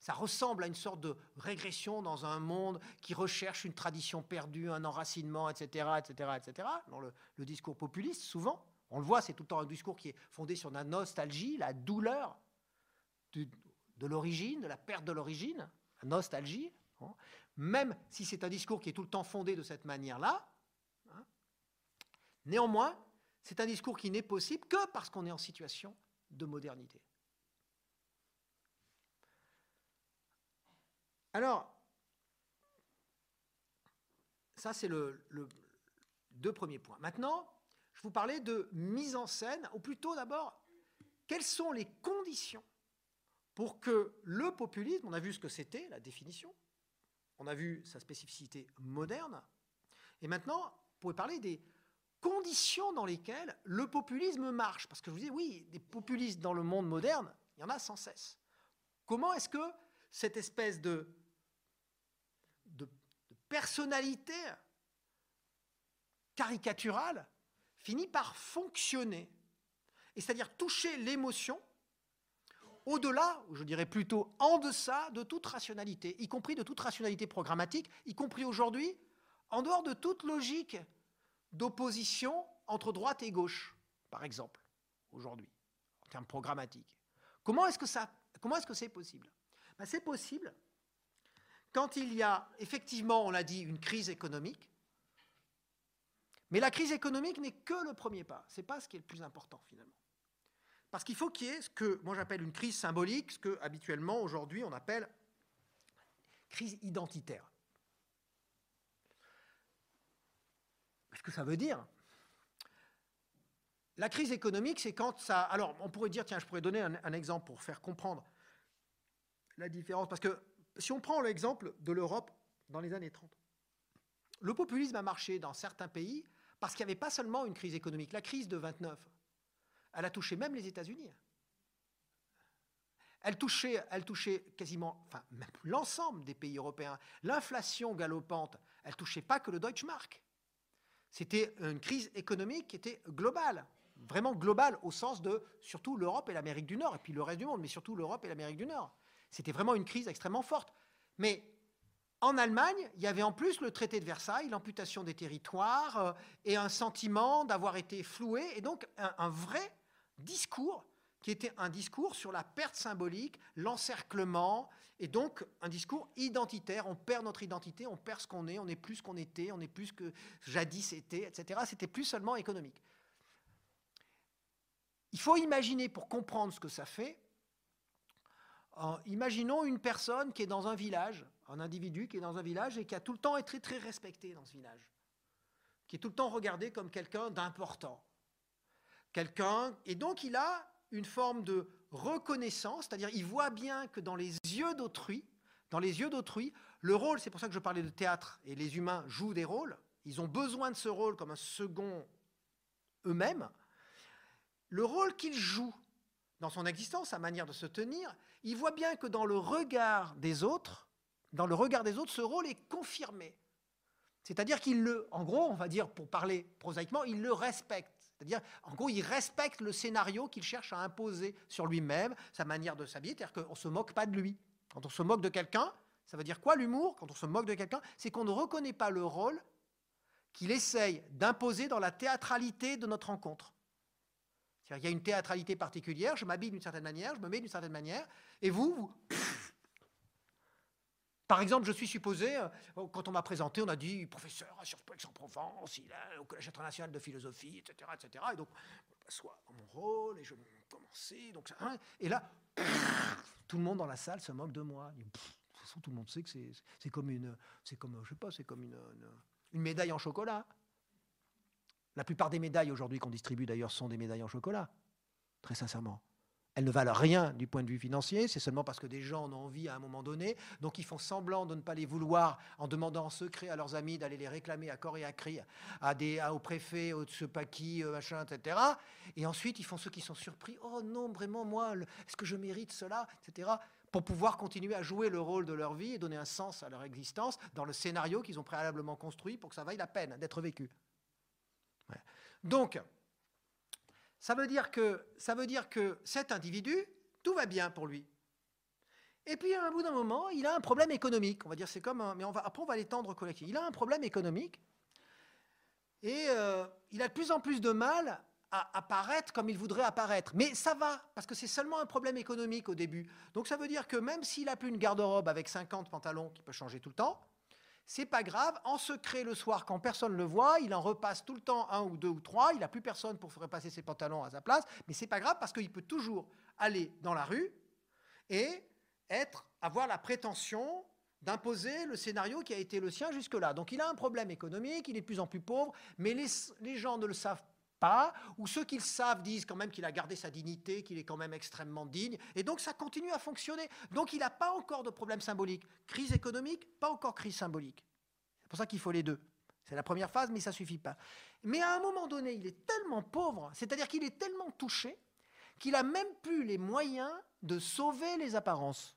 ça ressemble à une sorte de régression dans un monde qui recherche une tradition perdue, un enracinement, etc., etc., etc. Dans le, discours populiste, souvent, on le voit, c'est tout le temps un discours qui est fondé sur la nostalgie, la douleur de l'origine, de la perte de l'origine nostalgie, hein, même si c'est un discours qui est tout le temps fondé de cette manière-là, hein, néanmoins, c'est un discours qui n'est possible que parce qu'on est en situation de modernité. Alors, ça c'est le, deux premiers points. Maintenant, je vous parlais de mise en scène, ou plutôt d'abord, quelles sont les conditions pour que le populisme, on a vu ce que c'était, la définition, on a vu sa spécificité moderne, et maintenant, on pourrait parler des conditions dans lesquelles le populisme marche. Parce que je vous dis, oui, des populistes dans le monde moderne, il y en a sans cesse. Comment est-ce que cette espèce de, personnalité caricaturale finit par fonctionner Et c'est-à-dire toucher l'émotion au-delà, ou je dirais plutôt en deçà de toute rationalité, y compris de toute rationalité programmatique, y compris aujourd'hui, en dehors de toute logique d'opposition entre droite et gauche, par exemple, aujourd'hui, en termes programmatiques. Comment est-ce que comment est-ce que c'est possible? Ben, C'est possible quand il y a effectivement, on l'a dit, une crise économique. Mais la crise économique n'est que le premier pas. Ce n'est pas ce qui est le plus important finalement. Parce qu'il faut qu'il y ait ce que moi j'appelle une crise symbolique, ce que habituellement aujourd'hui on appelle crise identitaire. Ce que ça veut dire? La crise économique, c'est quand ça. Alors, on pourrait dire, tiens, je pourrais donner un, exemple pour faire comprendre la différence. Parce que si on prend l'exemple de l'Europe dans les années 30, le populisme a marché dans certains pays parce qu'il n'y avait pas seulement une crise économique. La crise de 29, elle a touché même les États-Unis. Elle touchait, elle touchait quasiment, enfin, l'ensemble des pays européens. L'inflation galopante, elle touchait pas que le Deutschmark. C'était une crise économique qui était globale, vraiment globale au sens de surtout l'Europe et l'Amérique du Nord, et puis le reste du monde, mais surtout l'Europe et l'Amérique du Nord. C'était vraiment une crise extrêmement forte. Mais en Allemagne, il y avait en plus le traité de Versailles, l'amputation des territoires euh, et un sentiment d'avoir été floué, et donc un vrai discours qui était un discours sur la perte symbolique, l'encerclement, et donc un discours identitaire. On perd notre identité, on perd ce qu'on est, on n'est plus ce qu'on était, on n'est plus ce que jadis était, etc. C'était plus seulement économique. Il faut imaginer, pour comprendre ce que ça fait, imaginons une personne qui est dans un village, un individu qui est dans un village et qui a tout le temps été très, très respecté dans ce village, qui est tout le temps regardé comme quelqu'un d'important. Quelqu'un, et donc il a une forme de reconnaissance, c'est-à-dire il voit bien que dans les yeux d'autrui, dans les yeux d'autrui, le rôle, c'est pour ça que je parlais de théâtre, et les humains jouent des rôles, ils ont besoin de ce rôle comme un second eux-mêmes, le rôle qu'ils jouent dans son existence, sa manière de se tenir, il voit bien que dans le regard des autres, dans le regard des autres, ce rôle est confirmé. C'est-à-dire qu'il le, en gros, on va dire, pour parler prosaïquement, il le respecte. C'est-à-dire, en gros, il respecte le scénario qu'il cherche à imposer sur lui-même, sa manière de s'habiller, c'est-à-dire qu'on ne se moque pas de lui. Quand on se moque de quelqu'un, ça veut dire quoi l'humour? Quand on se moque de quelqu'un, c'est qu'on ne reconnaît pas le rôle qu'il essaye d'imposer dans la théâtralité de notre rencontre. Il y a une théâtralité particulière, je m'habille d'une certaine manière, je me mets d'une certaine manière, et vous, vous par exemple, je suis supposé, euh, quand on m'a présenté, on a dit professeur à Sciences Po Aix-en-Provence, au Collège international de philosophie, etc. etc. Et donc, soit mon rôle, et je commençais. Donc, hein, et là, tout le monde dans la salle se moque de moi. de toute façon, tout le monde sait que c'est comme une, c'est comme, je sais pas, c'est comme une, une, médaille en chocolat. La plupart des médailles aujourd'hui qu'on distribue d'ailleurs sont des médailles en chocolat, très sincèrement. Elles ne valent rien du point de vue financier, c'est seulement parce que des gens en ont envie à un moment donné, donc ils font semblant de ne pas les vouloir en demandant en secret à leurs amis d'aller les réclamer à corps et à cri à des, au préfet, au qui, euh, machin, etc. Et ensuite, ils font ceux qui sont surpris. Oh non, vraiment, moi, est-ce que je mérite cela, etc. Pour pouvoir continuer à jouer le rôle de leur vie et donner un sens à leur existence dans le scénario qu'ils ont préalablement construit pour que ça vaille la peine d'être vécu. Donc, ça veut dire que, cet individu, tout va bien pour lui. Et puis, à un bout d'un moment, il a un problème économique. On va dire, c'est comme mais après, on va l'étendre collectif. Il a un problème économique et euh, il a de plus en plus de mal à apparaître comme il voudrait apparaître. Mais ça va, parce que c'est seulement un problème économique au début. Donc ça veut dire que même s'il a plus une garde-robe avec 50 pantalons qui peut changer tout le temps, c'est pas grave, en secret le soir, quand personne ne le voit, il en repasse tout le temps un ou deux ou trois, il n'a plus personne pour faire repasser ses pantalons à sa place, mais c'est pas grave parce qu'il peut toujours aller dans la rue et être, avoir la prétention d'imposer le scénario qui a été le sien jusque-là. Donc il a un problème économique, il est de plus en plus pauvre, mais les, les gens ne le savent pas, ou ceux qui le savent disent quand même qu'il a gardé sa dignité, qu'il est quand même extrêmement digne, et donc ça continue à fonctionner. Donc il n'a pas encore de problème symbolique. Crise économique, pas encore crise symbolique. C'est pour ça qu'il faut les deux. C'est la première phase, mais ça suffit pas. Mais à un moment donné, il est tellement pauvre, c'est-à-dire qu'il est tellement touché, qu'il a même plus les moyens de sauver les apparences.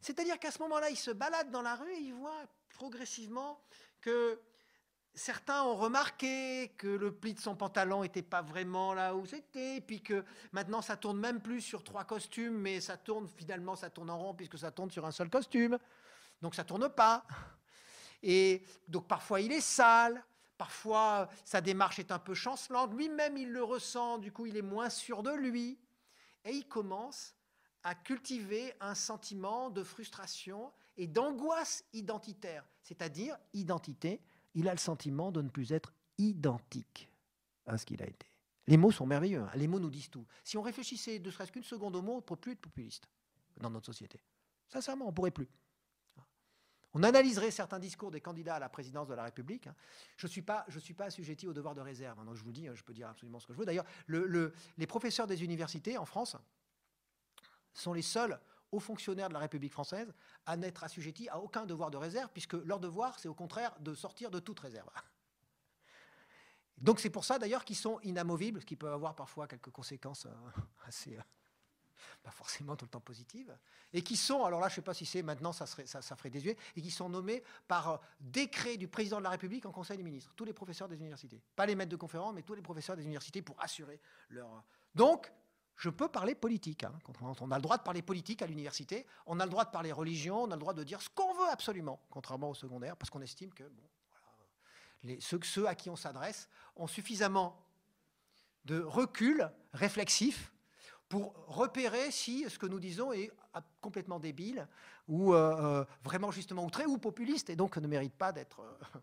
C'est-à-dire qu'à ce moment-là, il se balade dans la rue et il voit progressivement que certains ont remarqué que le pli de son pantalon n'était pas vraiment là où c'était, puis que maintenant ça tourne même plus sur trois costumes, mais ça tourne finalement, ça tourne en rond puisque ça tourne sur un seul costume. Donc ça tourne pas. Et donc parfois il est sale, parfois sa démarche est un peu chancelante, lui-même il le ressent, du coup il est moins sûr de lui. Et il commence à cultiver un sentiment de frustration et d'angoisse identitaire, c'est-à-dire identité il a le sentiment de ne plus être identique à ce qu'il a été. Les mots sont merveilleux, hein. les mots nous disent tout. Si on réfléchissait ne serait-ce qu'une seconde au mot, on ne pourrait plus être populiste dans notre société. Sincèrement, on ne pourrait plus. On analyserait certains discours des candidats à la présidence de la République. Hein. Je ne suis, pas, assujetti au devoir de réserve. Hein. je vous dis, je peux dire absolument ce que je veux. D'ailleurs, les professeurs des universités en France sont les seuls aux fonctionnaires de la République française à n'être assujettis à aucun devoir de réserve, puisque leur devoir, c'est au contraire de sortir de toute réserve. Donc c'est pour ça d'ailleurs qu'ils sont inamovibles, ce qui peut avoir parfois quelques conséquences euh, assez, pas forcément tout le temps positives, et qui sont, alors là je ne sais pas si c'est maintenant, ça, serait, ça, ça ferait désuet, et qui sont nommés par euh, décret du président de la République en Conseil des ministres, tous les professeurs des universités. Pas les maîtres de conférences, mais tous les professeurs des universités pour assurer leur... Donc je peux parler politique. Hein. On a le droit de parler politique à l'université, on a le droit de parler religion, on a le droit de dire ce qu'on veut absolument, contrairement au secondaire, parce qu'on estime que ceux, à qui on s'adresse ont suffisamment de recul réflexif pour repérer si ce que nous disons est complètement débile ou euh, euh, vraiment justement outré ou populiste et donc ne mérite pas d'être euh,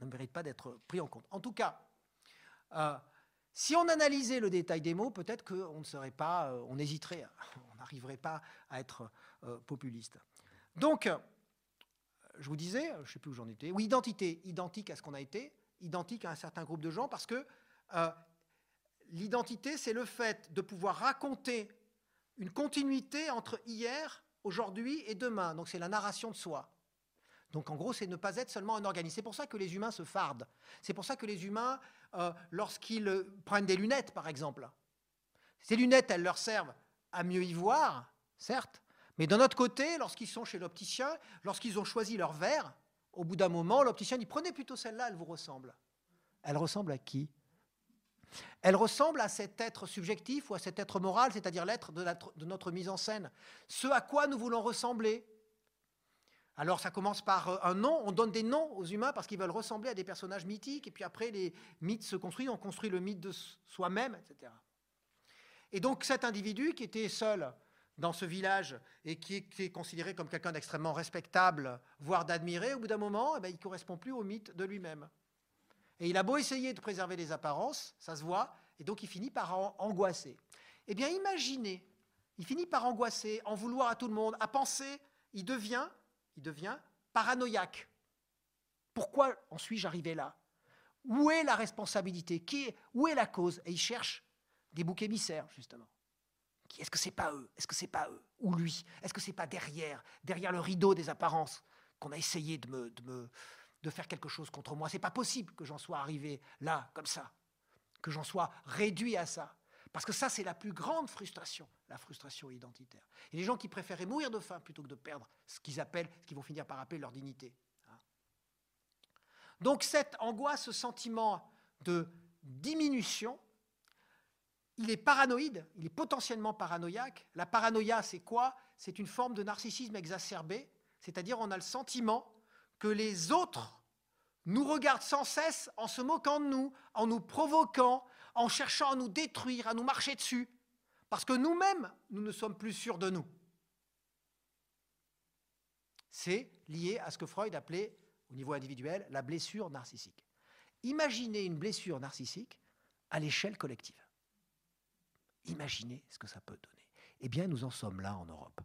ne mérite pas d'être pris en compte. En tout cas, si on analysait le détail des mots, peut-être qu'on ne serait pas, euh, on hésiterait, on n'arriverait pas à être euh, populiste. Donc, je vous disais, je ne sais plus où j'en étais, oui, identité, identique à ce qu'on a été, identique à un certain groupe de gens, parce que euh, l'identité, c'est le fait de pouvoir raconter une continuité entre hier, aujourd'hui et demain. Donc c'est la narration de soi. Donc en gros, c'est ne pas être seulement un organisme. C'est pour ça que les humains se fardent. C'est pour ça que les humains, euh, lorsqu'ils euh, prennent des lunettes, par exemple, ces lunettes, elles leur servent à mieux y voir, certes, mais d'un autre côté, lorsqu'ils sont chez l'opticien, lorsqu'ils ont choisi leur verre, au bout d'un moment, l'opticien dit prenez plutôt celle-là, elle vous ressemble. Elle ressemble à qui? Elle ressemble à cet être subjectif ou à cet être moral, c'est-à-dire l'être de notre mise en scène. Ce à quoi nous voulons ressembler. Alors ça commence par euh, un nom, on donne des noms aux humains parce qu'ils veulent ressembler à des personnages mythiques, et puis après les mythes se construisent, on construit le mythe de soi-même, etc. Et donc cet individu qui était seul dans ce village et qui est, considéré comme quelqu'un d'extrêmement respectable, voire d'admirer, au bout d'un moment, eh ben, il ne correspond plus au mythe de lui-même. Et il a beau essayer de préserver les apparences, ça se voit, et donc il finit par angoisser. Eh bien imaginez, il finit par angoisser, en vouloir à tout le monde, à penser, il devient il devient paranoïaque. Pourquoi en suis-je arrivé là? Où est la responsabilité? Qui Où est la cause? Et il cherche des boucs émissaires, justement. Est-ce que c'est pas eux? Est-ce que c'est pas eux? Ou lui? Est-ce que c'est pas derrière, derrière le rideau des apparences, qu'on a essayé de de faire quelque chose contre moi? C'est pas possible que j'en sois arrivé là, comme ça, que j'en sois réduit à ça. Parce que ça, c'est la plus grande frustration, la frustration identitaire. Et les gens qui préféraient mourir de faim plutôt que de perdre ce qu'ils appellent, ce qu'ils vont finir par appeler leur dignité. Hein. Donc cette angoisse, ce sentiment de diminution, il est paranoïde, il est potentiellement paranoïaque. La paranoïa, c'est quoi? C'est une forme de narcissisme exacerbé, c'est-à-dire on a le sentiment que les autres nous regardent sans cesse en se moquant de nous, en nous provoquant, en cherchant à nous détruire, à nous marcher dessus, parce que nous-mêmes, nous ne sommes plus sûrs de nous. C'est lié à ce que Freud appelait, au niveau individuel, la blessure narcissique. Imaginez une blessure narcissique à l'échelle collective. Imaginez ce que ça peut donner. Eh bien, nous en sommes là en Europe.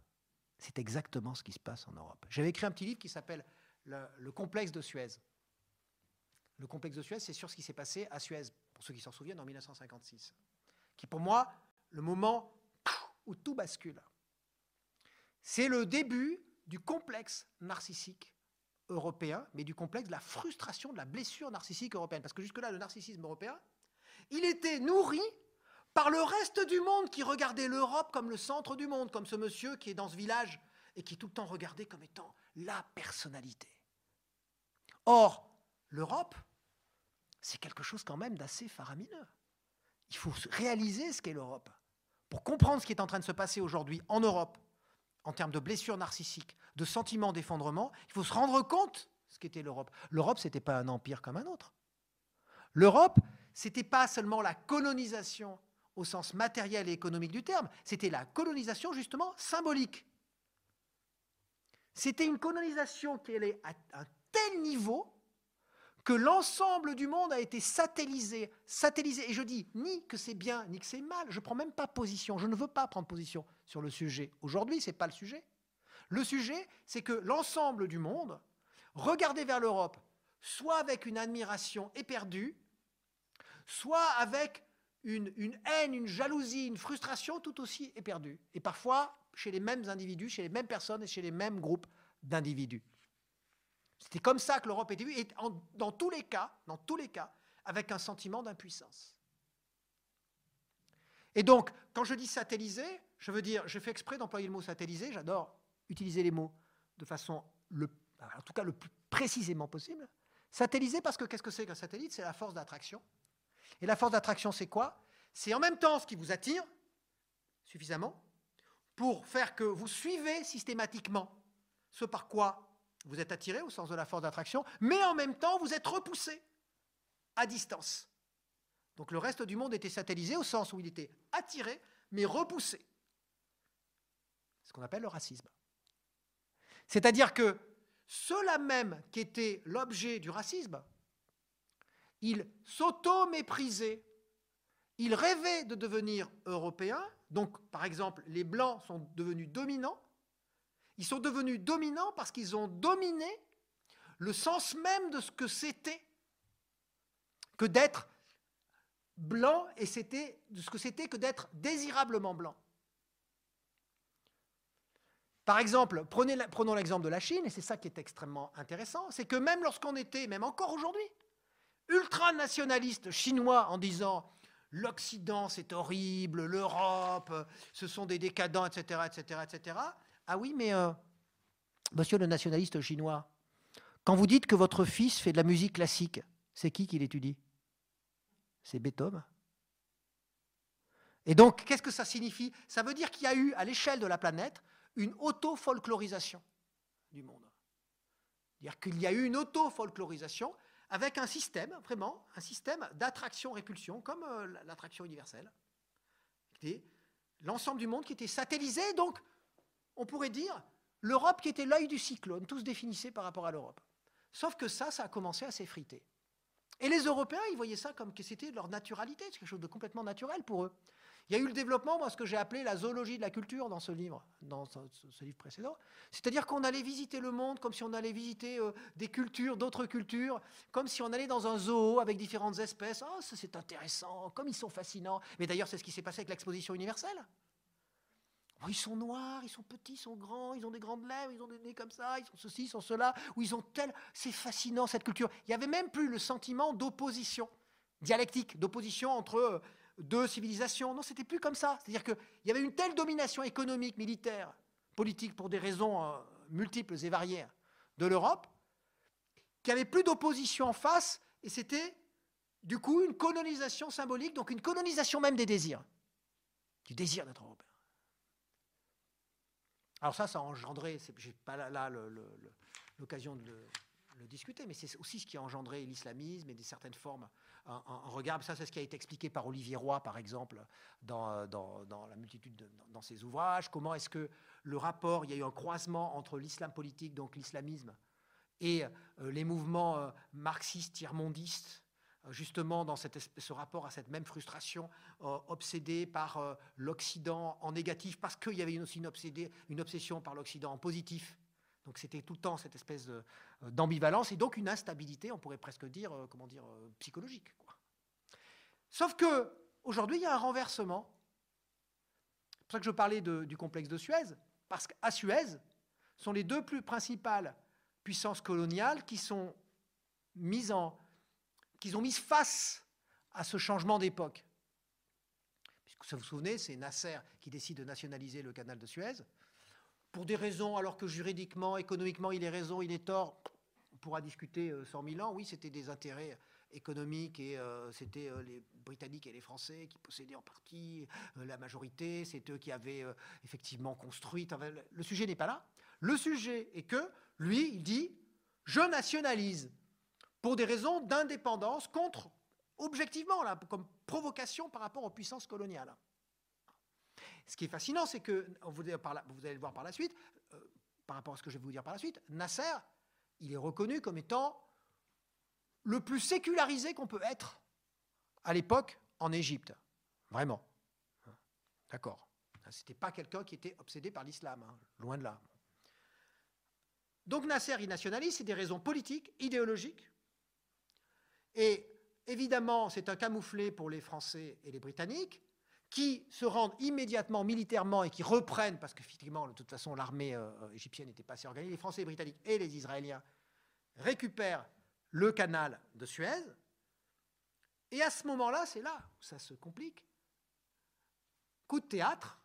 C'est exactement ce qui se passe en Europe. J'avais écrit un petit livre qui s'appelle le, le, complexe de Suez. Le complexe de Suez, c'est sur ce qui s'est passé à Suez pour ceux qui s'en souviennent, en 1956, qui pour moi, le moment où tout bascule. C'est le début du complexe narcissique européen, mais du complexe de la frustration, de la blessure narcissique européenne. Parce que jusque-là, le narcissisme européen, il était nourri par le reste du monde qui regardait l'Europe comme le centre du monde, comme ce monsieur qui est dans ce village et qui tout le temps regardé comme étant la personnalité. Or, l'Europe, c'est quelque chose quand même d'assez faramineux. Il faut réaliser ce qu'est l'Europe. Pour comprendre ce qui est en train de se passer aujourd'hui en Europe, en termes de blessures narcissiques, de sentiments d'effondrement, il faut se rendre compte ce qu'était l'Europe. L'Europe, ce n'était pas un empire comme un autre. L'Europe, ce n'était pas seulement la colonisation au sens matériel et économique du terme, c'était la colonisation justement symbolique. C'était une colonisation qui allait à un tel niveau que l'ensemble du monde a été satellisé, satellisé. Et je dis ni que c'est bien, ni que c'est mal. Je ne prends même pas position. Je ne veux pas prendre position sur le sujet. Aujourd'hui, ce n'est pas le sujet. Le sujet, c'est que l'ensemble du monde regardait vers l'Europe, soit avec une admiration éperdue, soit avec une, une, haine, une jalousie, une frustration tout aussi éperdue. Et parfois chez les mêmes individus, chez les mêmes personnes et chez les mêmes groupes d'individus. C'était comme ça que l'Europe était vue, et dans tous les cas, dans tous les cas, avec un sentiment d'impuissance. Et donc, quand je dis satelliser, je veux dire, je fais exprès d'employer le mot satelliser, j'adore utiliser les mots de façon, le, en tout cas le plus précisément possible. Satelliser parce que qu'est-ce que c'est qu'un satellite? C'est la force d'attraction. Et la force d'attraction, c'est quoi? C'est en même temps ce qui vous attire suffisamment pour faire que vous suivez systématiquement ce par quoi vous êtes attiré au sens de la force d'attraction, mais en même temps, vous êtes repoussé à distance. Donc le reste du monde était satellisé au sens où il était attiré, mais repoussé. Ce qu'on appelle le racisme. C'est-à-dire que ceux-là même qui étaient l'objet du racisme, ils s'auto-méprisaient, ils rêvaient de devenir européens, donc par exemple les Blancs sont devenus dominants, ils sont devenus dominants parce qu'ils ont dominé le sens même de ce que c'était que d'être blanc et c'était de ce que c'était que d'être désirablement blanc. Par exemple, prenons l'exemple de la Chine, et c'est ça qui est extrêmement intéressant, c'est que même lorsqu'on était, même encore aujourd'hui, ultranationaliste chinois en disant l'Occident c'est horrible, l'Europe, ce sont des décadents, etc., etc., etc., ah oui, mais euh, monsieur le nationaliste chinois, quand vous dites que votre fils fait de la musique classique, c'est qui qui l'étudie? C'est Beethoven. Et donc, qu'est-ce que ça signifie? Ça veut dire qu'il y a eu, à l'échelle de la planète, une auto-folklorisation du monde. C'est-à-dire qu'il y a eu une auto-folklorisation avec un système, vraiment, un système d'attraction-répulsion, comme euh, l'attraction universelle. L'ensemble du monde qui était satellisé, donc on pourrait dire, l'Europe qui était l'œil du cyclone, tout se définissait par rapport à l'Europe. Sauf que ça, ça a commencé à s'effriter. Et les Européens, ils voyaient ça comme que c'était leur naturalité, c'est quelque chose de complètement naturel pour eux. Il y a eu le développement, moi, ce que j'ai appelé la zoologie de la culture dans ce livre, dans ce, livre précédent. C'est-à-dire qu'on allait visiter le monde comme si on allait visiter euh, des cultures, d'autres cultures, comme si on allait dans un zoo avec différentes espèces. Oh, c'est intéressant, comme ils sont fascinants. Mais d'ailleurs, c'est ce qui s'est passé avec l'exposition universelle. Oh, ils sont noirs, ils sont petits, ils sont grands, ils ont des grandes lèvres, ils ont des nez comme ça, ils sont ceci, ils sont cela, ou ils ont tel. C'est fascinant cette culture. Il n'y avait même plus le sentiment d'opposition dialectique, d'opposition entre euh, deux civilisations. Non, c'était plus comme ça. C'est-à-dire qu'il y avait une telle domination économique, militaire, politique, pour des raisons euh, multiples et variées de l'Europe, qu'il n'y avait plus d'opposition en face, et c'était du coup une colonisation symbolique, donc une colonisation même des désirs, du désir d'être. Alors ça, ça a engendré, je n'ai pas là, l'occasion de le, discuter, mais c'est aussi ce qui a engendré l'islamisme et des certaines formes. Un, regard, ça c'est ce qui a été expliqué par Olivier Roy, par exemple, dans, dans, la multitude de, dans ses ouvrages. Comment est-ce que le rapport, il y a eu un croisement entre l'islam politique, donc l'islamisme, et euh, les mouvements euh, marxistes, tiers-mondistes, justement dans ce rapport à cette même frustration, euh, obsédée par euh, l'Occident en négatif, parce qu'il y avait aussi une, obsession par l'Occident en positif. Donc c'était tout le temps cette espèce euh, d'ambivalence et donc une instabilité, on pourrait presque dire, comment dire, psychologique. Sauf que aujourd'hui, il y a un renversement. C'est pour ça que je parlais du complexe de Suez, parce qu'à Suez, sont les deux plus principales puissances coloniales qui sont mises en, qu'ils ont mises face à ce changement d'époque. Vous vous souvenez, c'est Nasser qui décide de nationaliser le canal de Suez. Pour des raisons, alors que juridiquement, économiquement, il est raison, il est tort, on pourra discuter 100 000 ans. Oui, c'était des intérêts économiques et euh, c'était euh, les Britanniques et les Français qui possédaient en partie euh, la majorité. C'est eux qui avaient effectivement construit. le sujet n'est pas là. Le sujet est que lui, il dit je nationalise pour des raisons d'indépendance contre, objectivement, là, comme provocation par rapport aux puissances coloniales. Ce qui est fascinant, c'est que, vous allez, le voir par la suite, euh, par rapport à ce que je vais vous dire par la suite, Nasser, il est reconnu comme étant le plus sécularisé qu'on peut être à l'époque en Égypte. Vraiment. D'accord. Ce n'était pas quelqu'un qui était obsédé par l'islam, hein, loin de là. Donc Nasser, il nationalise, c'est des raisons politiques, idéologiques, et évidemment, c'est un camouflet pour les Français et les Britanniques, qui se rendent immédiatement militairement et qui reprennent, parce qu'effectivement, de toute façon, l'armée euh, égyptienne n'était pas assez organisée, les Français, les Britanniques et les Israéliens récupèrent le canal de Suez. Et à ce moment-là, c'est là où ça se complique. Coup de théâtre,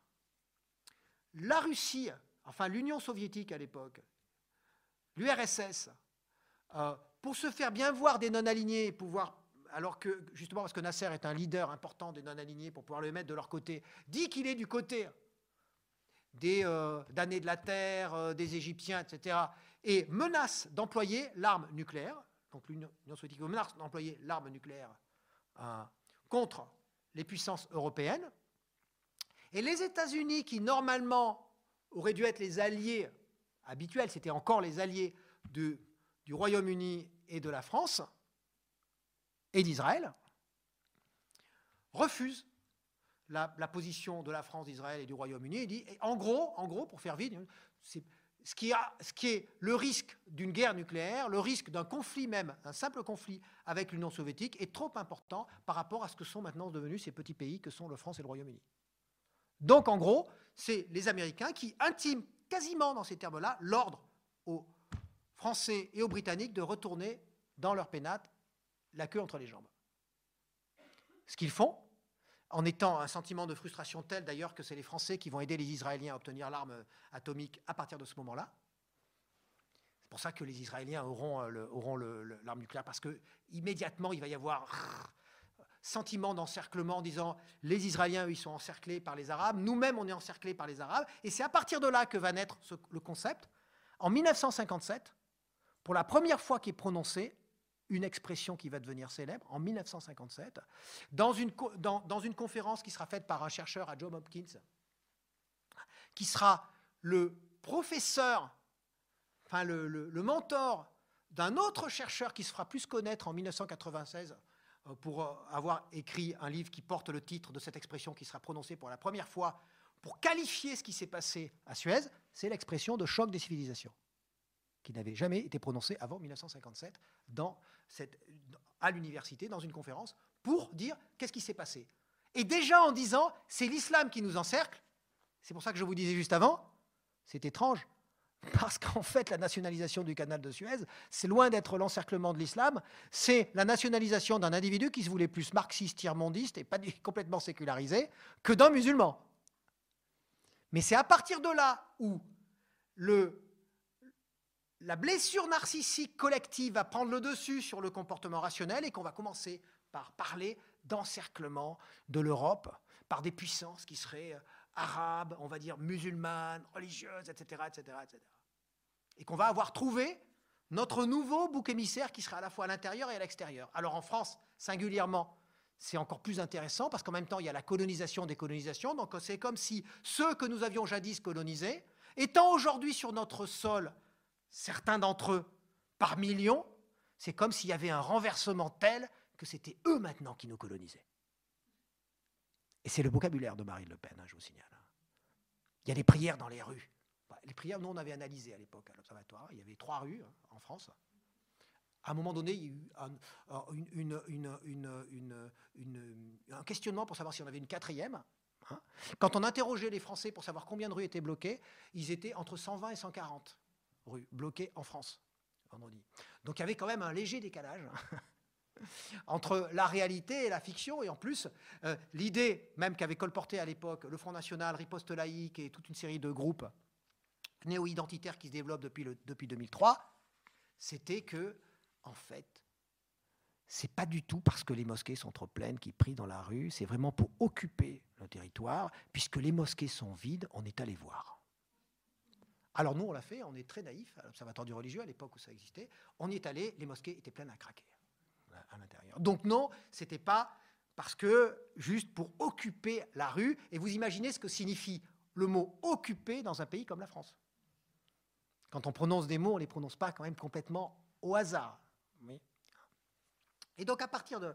la Russie, enfin l'Union soviétique à l'époque, l'URSS, pour se faire bien voir des non-alignés, pouvoir, alors que, justement parce que Nasser est un leader important des non-alignés, pour pouvoir le mettre de leur côté, dit qu'il est du côté des euh, damnés de la terre, euh, des Égyptiens, etc., et menace d'employer l'arme nucléaire, donc l'Union soviétique menace d'employer l'arme nucléaire euh, contre les puissances européennes, et les États-Unis, qui normalement auraient dû être les alliés habituels, c'était encore les alliés du Royaume-Uni et de la France et d'Israël refuse la, position de la France, d'Israël et du Royaume-Uni et dit, en gros, en gros, pour faire vite, ce qui, est le risque d'une guerre nucléaire, le risque d'un conflit même, un simple conflit avec l'Union soviétique, est trop important par rapport à ce que sont maintenant devenus ces petits pays que sont la France et le Royaume-Uni. Donc, en gros, c'est les Américains qui intiment quasiment dans ces termes-là l'ordre aux Français et aux Britanniques de retourner dans leur pénate la queue entre les jambes. Ce qu'ils font, en étant un sentiment de frustration tel d'ailleurs que c'est les Français qui vont aider les Israéliens à obtenir l'arme atomique à partir de ce moment-là. C'est pour ça que les Israéliens auront, euh, l'arme nucléaire, parce que immédiatement il va y avoir sentiment d'encerclement en disant les Israéliens, eux, ils sont encerclés par les Arabes, nous-mêmes, on est encerclés par les Arabes, et c'est à partir de là que va naître le concept. En 1957, pour la première fois qu'est prononcée une expression qui va devenir célèbre en 1957, dans une, conférence qui sera faite par un chercheur à John Hopkins, qui sera le professeur, enfin le, le, mentor d'un autre chercheur qui se fera plus connaître en 1996 euh, pour euh, avoir écrit un livre qui porte le titre de cette expression qui sera prononcée pour la première fois pour qualifier ce qui s'est passé à Suez, c'est l'expression de choc des civilisations qui n'avait jamais été prononcé avant 1957 dans cette, à l'université, dans une conférence, pour dire qu'est-ce qui s'est passé. Et déjà en disant, c'est l'islam qui nous encercle, c'est pour ça que je vous disais juste avant, c'est étrange, parce qu'en fait, la nationalisation du canal de Suez, c'est loin d'être l'encerclement de l'islam, c'est la nationalisation d'un individu qui se voulait plus marxiste, tiers-mondiste et pas complètement sécularisé que d'un musulman. Mais c'est à partir de là où le la blessure narcissique collective va prendre le dessus sur le comportement rationnel et qu'on va commencer par parler d'encerclement de l'Europe par des puissances qui seraient euh, arabes, on va dire musulmanes, religieuses, etc., etc., etc. Et qu'on va avoir trouvé notre nouveau bouc émissaire qui sera à la fois à l'intérieur et à l'extérieur. Alors en France, singulièrement, c'est encore plus intéressant parce qu'en même temps, il y a la colonisation des colonisations. Donc c'est comme si ceux que nous avions jadis colonisés, étant aujourd'hui sur notre sol certains d'entre eux par millions, c'est comme s'il y avait un renversement tel que c'était eux maintenant qui nous colonisaient. Et c'est le vocabulaire de Marine Le Pen, hein, je vous signale. Il y a des prières dans les rues. Bah, les prières, nous, on avait analysé à l'époque à l'Observatoire. Il y avait trois rues hein, en France. À un moment donné, il y a eu un, questionnement pour savoir si on avait une quatrième. Hein. Quand on interrogeait les Français pour savoir combien de rues étaient bloquées, ils étaient entre 120 et 140 rues bloquées en France. vendredi. Donc il y avait quand même un léger décalage entre la réalité et la fiction. Et en plus, euh, l'idée même qu'avait colporté à l'époque le Front National, Riposte Laïque et toute une série de groupes néo-identitaires qui se développent depuis 2003, c'était que, en fait, c'est pas du tout parce que les mosquées sont trop pleines qu'ils prient dans la rue, c'est vraiment pour occuper le territoire, puisque les mosquées sont vides, on est allé voir. Alors nous, on l'a fait, on est très naïf, à l'Observatoire du religieux, à l'époque où ça existait, on y est allé, les mosquées étaient pleines à craquer à l'intérieur. Donc non, c'était pas parce que juste pour occuper la rue, et vous imaginez ce que signifie le mot occuper dans un pays comme la France. Quand on prononce des mots, on ne les prononce pas quand même complètement au hasard. Et donc à partir de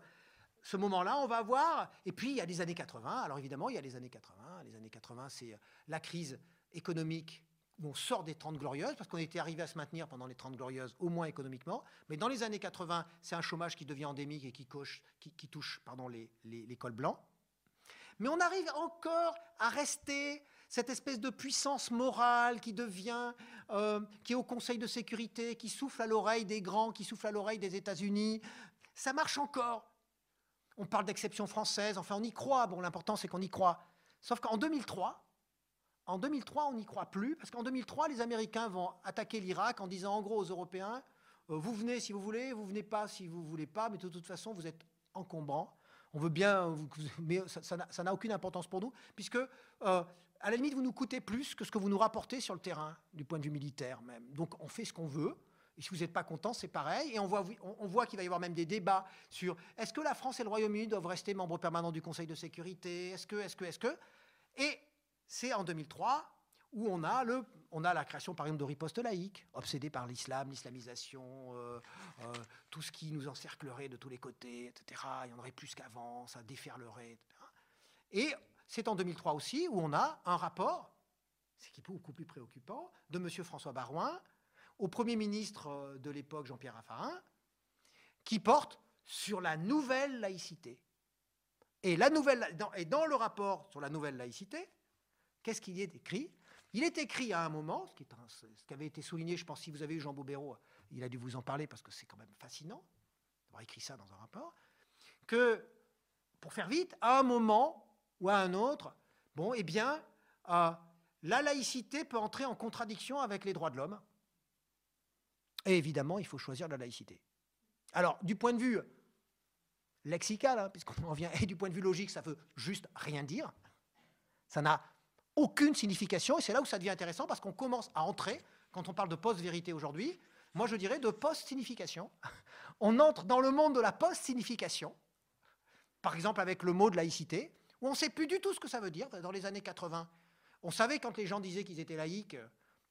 ce moment-là, on va voir, et puis il y a les années 80, alors évidemment il y a les années 80, les années 80 c'est la crise économique on sort des 30 glorieuses, parce qu'on était arrivé à se maintenir pendant les 30 glorieuses, au moins économiquement. Mais dans les années 80, c'est un chômage qui devient endémique et qui, qui, touche pardon, les, les, cols blancs. Mais on arrive encore à rester cette espèce de puissance morale qui devient, euh, qui est au Conseil de sécurité, qui souffle à l'oreille des grands, qui souffle à l'oreille des États-Unis. Ça marche encore. On parle d'exception française, enfin on y croit. Bon, l'important c'est qu'on y croit. Sauf qu'en 2003, en 2003, on n'y croit plus, parce qu'en 2003, les Américains vont attaquer l'Irak en disant en gros aux Européens, euh, vous venez si vous voulez, vous venez pas si vous voulez pas, mais de toute façon, vous êtes encombrant. On veut bien, mais ça n'a aucune importance pour nous, puisque euh, à la limite, vous nous coûtez plus que ce que vous nous rapportez sur le terrain, du point de vue militaire même. Donc on fait ce qu'on veut. Et si vous n'êtes pas content, c'est pareil. Et on voit, qu'il va y avoir même des débats sur est-ce que la France et le Royaume-Uni doivent rester membres permanents du Conseil de sécurité? Est-ce que, est-ce que, est-ce que? C'est en 2003 où on a, la création, par exemple, de riposte laïque, obsédée par l'islam, l'islamisation, euh, euh, tout ce qui nous encerclerait de tous les côtés, etc. Il y en aurait plus qu'avant, ça déferlerait, etc. Et c'est en 2003 aussi où on a un rapport, ce qui est beaucoup plus préoccupant, de M. François Barouin au Premier ministre euh, de l'époque, Jean-Pierre Raffarin, qui porte sur la nouvelle laïcité. Et, la nouvelle, et dans le rapport sur la nouvelle laïcité, Qu'est-ce qu'il y est écrit Il est écrit à un moment, ce qui, avait été souligné, je pense, si vous avez eu Jean Bobéro, il a dû vous en parler parce que c'est quand même fascinant d'avoir écrit ça dans un rapport, que, pour faire vite, à un moment ou à un autre, bon, eh bien, euh, la laïcité peut entrer en contradiction avec les droits de l'homme. Et évidemment, il faut choisir la laïcité. Alors, du point de vue lexical, hein, puisqu'on en vient, et du point de vue logique, ça veut juste rien dire. Ça n'a aucune signification. Et c'est là où ça devient intéressant parce qu'on commence à entrer, quand on parle de post-vérité aujourd'hui, moi je dirais de post-signification. On entre dans le monde de la post-signification, par exemple avec le mot de laïcité, où on ne sait plus du tout ce que ça veut dire. Dans les années 80, on savait quand les gens disaient qu'ils étaient laïcs,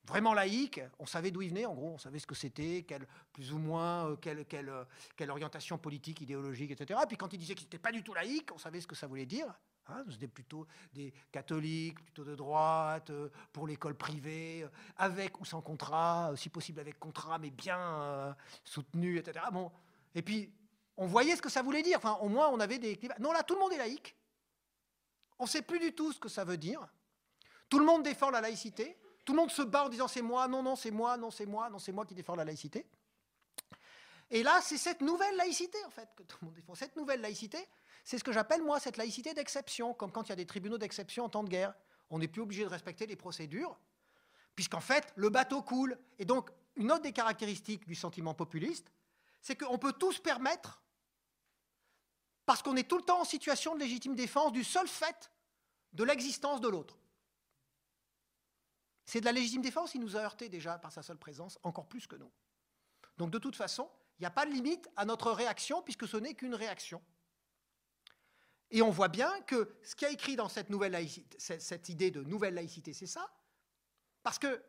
vraiment laïcs, on savait d'où ils venaient, en gros, on savait ce que c'était, quelle, plus ou moins, euh, quelle, quelle, orientation politique, idéologique, etc. Et puis quand ils disaient qu'ils n'étaient pas du tout laïcs, on savait ce que ça voulait dire. Hein, C'était plutôt des catholiques, plutôt de droite, euh, pour l'école privée, euh, avec ou sans contrat, euh, si possible avec contrat, mais bien soutenu, etc. Bon. Et puis, on voyait ce que ça voulait dire. Enfin, au moins, on avait des... Non, là, tout le monde est laïque. On ne sait plus du tout ce que ça veut dire. Tout le monde défend la laïcité. Tout le monde se bat en disant c'est moi, non, non, c'est moi, non, c'est moi, non, c'est moi qui défends la laïcité. Et là, c'est cette nouvelle laïcité, en fait, que tout le monde défend. Cette nouvelle laïcité, c'est ce que j'appelle, moi, cette laïcité d'exception, comme quand il y a des tribunaux d'exception en temps de guerre. On n'est plus obligé de respecter les procédures, puisqu'en fait, le bateau coule. Et donc, une autre des caractéristiques du sentiment populiste, c'est qu'on peut tout se permettre, parce qu'on est tout le temps en situation de légitime défense du seul fait de l'existence de l'autre. C'est de la légitime défense, il nous a heurté déjà par sa seule présence, encore plus que nous. Donc de toute façon, il n'y a pas de limite à notre réaction, puisque ce n'est qu'une réaction. Et on voit bien que ce qui a écrit dans cette, nouvelle laïcité, cette idée de nouvelle laïcité, c'est ça. Parce que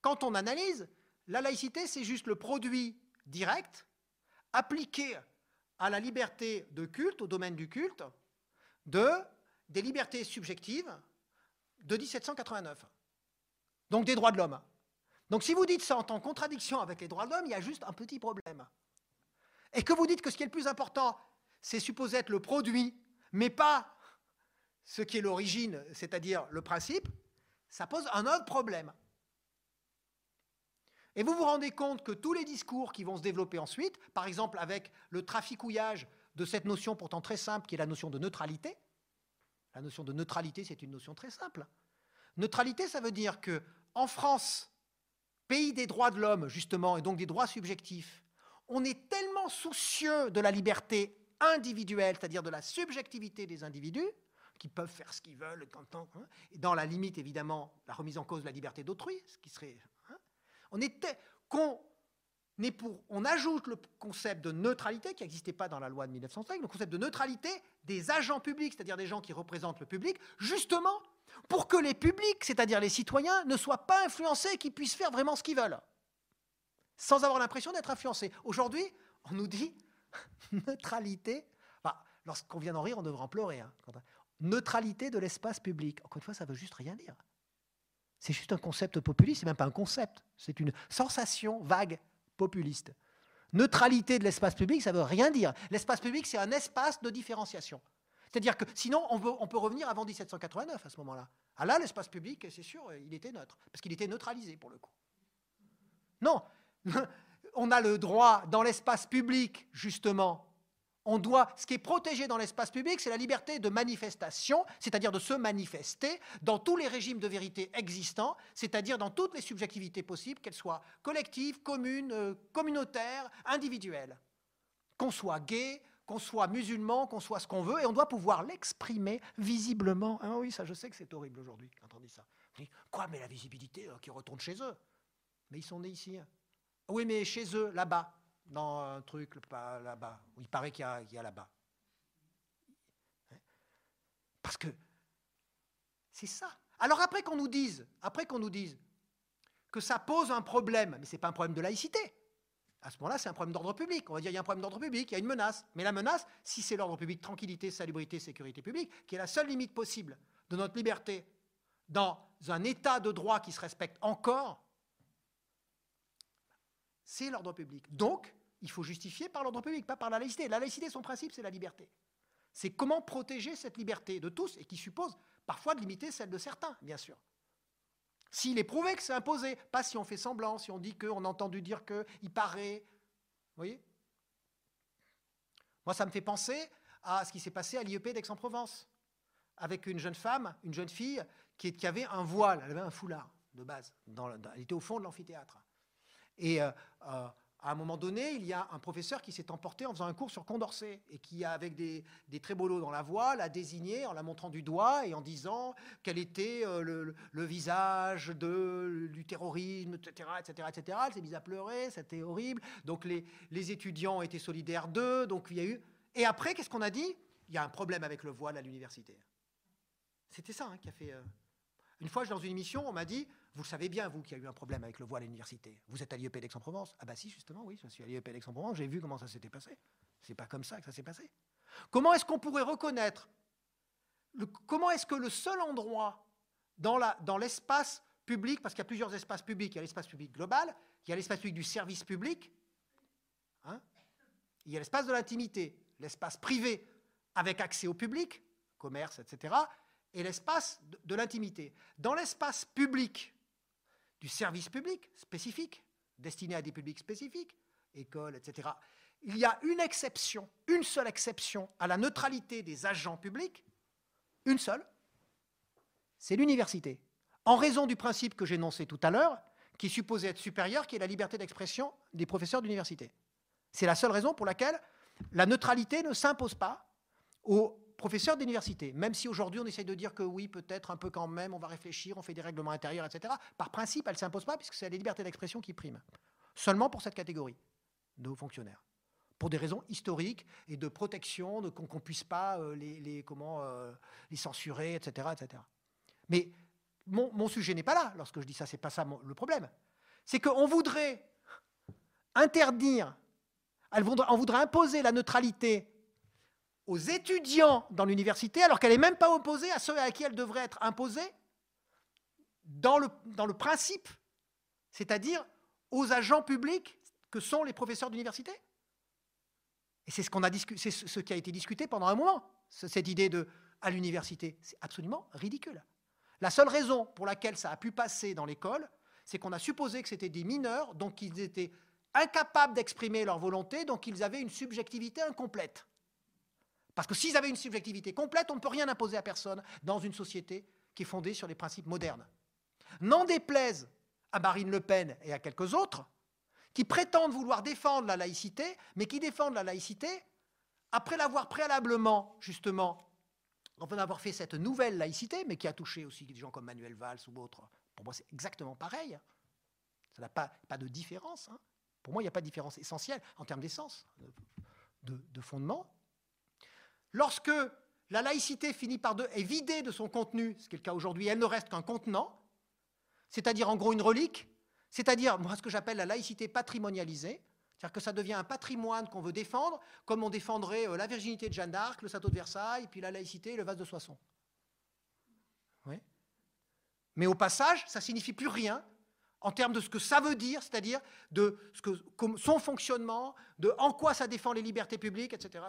quand on analyse, la laïcité, c'est juste le produit direct appliqué à la liberté de culte, au domaine du culte, de, des libertés subjectives de 1789. Donc des droits de l'homme. Donc si vous dites ça en contradiction avec les droits de l'homme, il y a juste un petit problème. Et que vous dites que ce qui est le plus important, c'est supposé être le produit mais pas ce qui est l'origine, c'est-à-dire le principe, ça pose un autre problème. Et vous vous rendez compte que tous les discours qui vont se développer ensuite, par exemple avec le traficouillage de cette notion pourtant très simple qui est la notion de neutralité, la notion de neutralité c'est une notion très simple. Neutralité ça veut dire que en France, pays des droits de l'homme justement et donc des droits subjectifs, on est tellement soucieux de la liberté individuelle, c'est-à-dire de la subjectivité des individus, qui peuvent faire ce qu'ils veulent, hein, et dans la limite évidemment la remise en cause de la liberté d'autrui, ce qui serait on était qu'on pour, on ajoute le concept de neutralité qui n'existait pas dans la loi de 1905, le concept de neutralité des agents publics, c'est-à-dire des gens qui représentent le public, justement pour que les publics, c'est-à-dire les citoyens, ne soient pas influencés et qu'ils puissent faire vraiment ce qu'ils veulent, sans avoir l'impression d'être influencés. Aujourd'hui, on nous dit neutralité. lorsqu'on vient d'en rire, on devrait en pleurer. Hein, neutralité de l'espace public. Encore une fois, ça veut juste rien dire. C'est juste un concept populiste, c'est même pas un concept, c'est une sensation vague populiste. Neutralité de l'espace public, ça veut rien dire. L'espace public, c'est un espace de différenciation. C'est-à-dire que sinon, on on peut, revenir avant 1789 à ce moment-là. Ah là, l'espace public, c'est sûr, il était neutre, parce qu'il était neutralisé pour le coup. Non, on a le droit dans l'espace public, justement, on doit, ce qui est protégé dans l'espace public, c'est la liberté de manifestation, c'est-à-dire de se manifester dans tous les régimes de vérité existants, c'est-à-dire dans toutes les subjectivités possibles, qu'elles soient collectives, communes, euh, communautaires, individuelles. Qu'on soit gay, qu'on soit musulman, qu'on soit ce qu'on veut, et on doit pouvoir l'exprimer visiblement. Ah oui, ça, je sais que c'est horrible aujourd'hui quand on dit ça. quoi, mais la visibilité euh, qui retourne chez eux. Mais ils sont nés ici. Oui, mais chez eux, là-bas dans un truc là-bas, où il paraît qu'il y a, là-bas. Parce que c'est ça. Alors après qu'on nous dise, après qu'on nous dise que ça pose un problème, mais ce n'est pas un problème de laïcité. À ce moment-là, c'est un problème d'ordre public. On va dire qu'il y a un problème d'ordre public, il y a une menace. Mais la menace, si c'est l'ordre public, tranquillité, salubrité, sécurité publique, qui est la seule limite possible de notre liberté dans un état de droit qui se respecte encore, c'est l'ordre public. Donc, il faut justifier par l'ordre public, pas par la laïcité. La laïcité, son principe, c'est la liberté. C'est comment protéger cette liberté de tous et qui suppose parfois de limiter celle de certains, bien sûr. S'il est prouvé que c'est imposé, pas si on fait semblant, si on dit qu'on a entendu dire que, il paraît. Vous voyez? Moi, ça me fait penser à ce qui s'est passé à l'IEP d'Aix-en-Provence, avec une jeune femme, une jeune fille, qui, avait un voile, elle avait un foulard de base, elle était au fond de l'amphithéâtre. Et euh, euh, à un moment donné, il y a un professeur qui s'est emporté en faisant un cours sur Condorcet et qui, avec des, des trébolos dans la voix, l'a désigné en la montrant du doigt et en disant quel était euh, le, visage du terrorisme, etc., etc., etc. Elle s'est mise à pleurer, c'était horrible. Donc les, les étudiants étaient solidaires d'eux. Donc il y a eu. Et après, qu'est-ce qu'on a dit? Il y a un problème avec le voile à l'université. C'était ça hein, qui a fait. Une fois, dans une émission, on m'a dit vous savez bien, vous, qu'il y a eu un problème avec le voile à l'université. Vous êtes à l'IEP d'Aix-en-Provence Ah bah si, justement, oui, je suis à l'IEP d'Aix-en-Provence, j'ai vu comment ça s'était passé. C'est pas comme ça que ça s'est passé. Comment est-ce qu'on pourrait reconnaître Comment est-ce que le seul endroit dans l'espace public, parce qu'il y a plusieurs espaces publics, il y a l'espace public global, il y a l'espace public du service public, hein, il y a l'espace de l'intimité, l'espace privé avec accès au public, commerce, etc., et l'espace de l'intimité. Dans l'espace public, du service public spécifique, destiné à des publics spécifiques, écoles, etc. Il y a une exception, une seule exception à la neutralité des agents publics, une seule, c'est l'université. En raison du principe que énoncé tout à l'heure, qui supposé être supérieur, qui est la liberté d'expression des professeurs d'université. C'est la seule raison pour laquelle la neutralité ne s'impose pas aux professeur d'université, même si aujourd'hui on essaye de dire que oui, peut-être un peu quand même, on va réfléchir, on fait des règlements intérieurs, etc., par principe, elle ne s'impose pas puisque c'est la liberté d'expression qui prime. Seulement pour cette catégorie de fonctionnaires. Pour des raisons historiques et de protection, de, qu'on ne puisse pas euh, euh, les censurer, etc. etc. Mais mon, sujet n'est pas là lorsque je dis ça, c'est pas ça le problème. C'est qu'on voudrait interdire, on voudrait imposer la neutralité aux étudiants dans l'université, alors qu'elle n'est même pas opposée à ceux à qui elle devrait être imposée dans le, dans le principe, c'est-à-dire aux agents publics que sont les professeurs d'université. Et c'est ce, qu'on a c'est ce qui a été discuté pendant un moment, cette idée de à l'université. C'est absolument ridicule. La seule raison pour laquelle ça a pu passer dans l'école, c'est qu'on a supposé que c'était des mineurs, donc ils étaient incapables d'exprimer leur volonté, donc ils avaient une subjectivité incomplète. Parce que s'ils avaient une subjectivité complète, on ne peut rien imposer à personne dans une société qui est fondée sur les principes modernes. N'en déplaise à Marine Le Pen et à quelques autres, qui prétendent vouloir défendre la laïcité, mais qui défendent la laïcité après l'avoir préalablement, justement, enfin avoir fait cette nouvelle laïcité, mais qui a touché aussi des gens comme Manuel Valls ou autres. Pour moi, c'est exactement pareil. Ça n'a pas, pas de différence. Hein. Pour moi, il n'y a pas de différence essentielle en termes d'essence, de, de, fondement. Lorsque la laïcité finit par de, est vidée de son contenu, ce qui est le cas aujourd'hui, elle ne reste qu'un contenant, c'est-à-dire en gros une relique, c'est-à-dire ce que j'appelle la laïcité patrimonialisée, c'est-à-dire que ça devient un patrimoine qu'on veut défendre, comme on défendrait euh, la virginité de Jeanne d'Arc, le château de Versailles, puis la laïcité et le vase de Soissons. Mais au passage, ça signifie plus rien en termes de ce que ça veut dire, c'est-à-dire de son fonctionnement, de en quoi ça défend les libertés publiques, etc.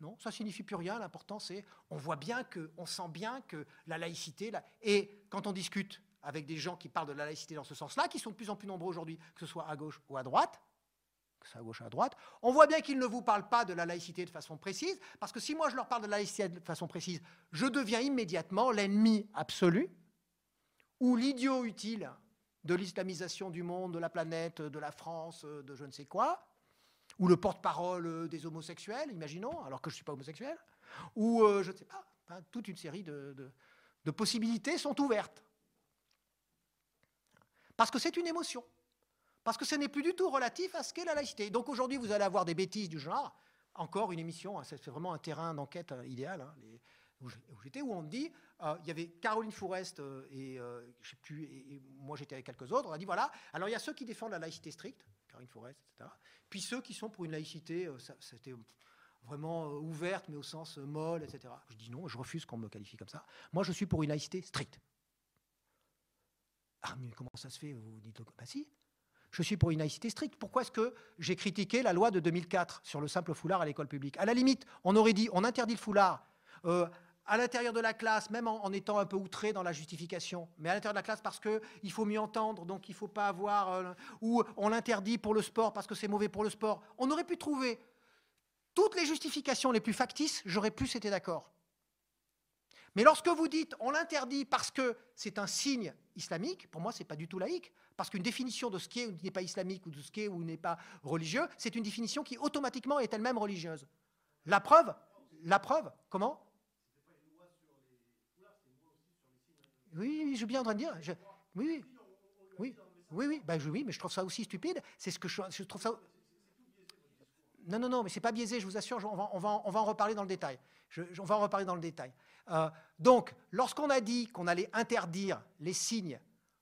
Non, ça signifie plus rien. L'important, c'est, on voit bien que, on sent bien que la laïcité, et quand on discute avec des gens qui parlent de la laïcité dans ce sens-là, qui sont de plus en plus nombreux aujourd'hui, que ce soit à gauche ou à droite, que ce soit à gauche ou à droite, on voit bien qu'ils ne vous parlent pas de la laïcité de façon précise, parce que si moi je leur parle de la laïcité de façon précise, je deviens immédiatement l'ennemi absolu, ou l'idiot utile de l'islamisation du monde, de la planète, de la France, de je ne sais quoi, ou le porte-parole des homosexuels, imaginons, alors que je ne suis pas homosexuel, ou euh, je ne sais pas, hein, toute une série de, possibilités sont ouvertes. Parce que c'est une émotion. Parce que ce n'est plus du tout relatif à ce qu'est la laïcité. Donc aujourd'hui, vous allez avoir des bêtises du genre. Encore une émission, hein, c'est vraiment un terrain d'enquête euh, idéal. Hein, où j'étais, où on me dit, euh, il y avait Caroline Fourest euh, et, sais plus, et, moi j'étais avec quelques autres, on a dit voilà, alors il y a ceux qui défendent la laïcité stricte, Caroline Fourest, etc., puis ceux qui sont pour une laïcité, c'était vraiment ouverte, mais au sens molle, etc. Je dis non, je refuse qu'on me qualifie comme ça. Moi je suis pour une laïcité stricte. Ah, mais comment ça se fait Vous dites, bah si, je suis pour une laïcité stricte. Pourquoi est-ce que j'ai critiqué la loi de 2004 sur le simple foulard à l'école publique? À la limite, on aurait dit, on interdit le foulard euh, à l'intérieur de la classe, même en, étant un peu outré dans la justification, mais à l'intérieur de la classe parce qu'il faut mieux entendre, donc il ne faut pas avoir... Euh, ou on l'interdit pour le sport parce que c'est mauvais pour le sport. On aurait pu trouver toutes les justifications les plus factices, j'aurais plus été d'accord. Mais lorsque vous dites on l'interdit parce que c'est un signe islamique, pour moi, ce n'est pas du tout laïque. Parce qu'une définition de ce qui n'est pas islamique ou de ce qui n'est pas religieux, c'est une définition qui automatiquement est elle-même religieuse. La preuve La preuve Comment? Oui, oui, je suis bien en train de dire. oui, oui, oui, oui, ben, oui, mais je trouve ça aussi stupide. C'est ce que je, je trouve ça. Non, non, non, mais c'est pas biaisé, je vous assure, on va, on va, on va en reparler dans le détail. on va en reparler dans le détail. Euh, donc, lorsqu'on a dit qu'on allait interdire les signes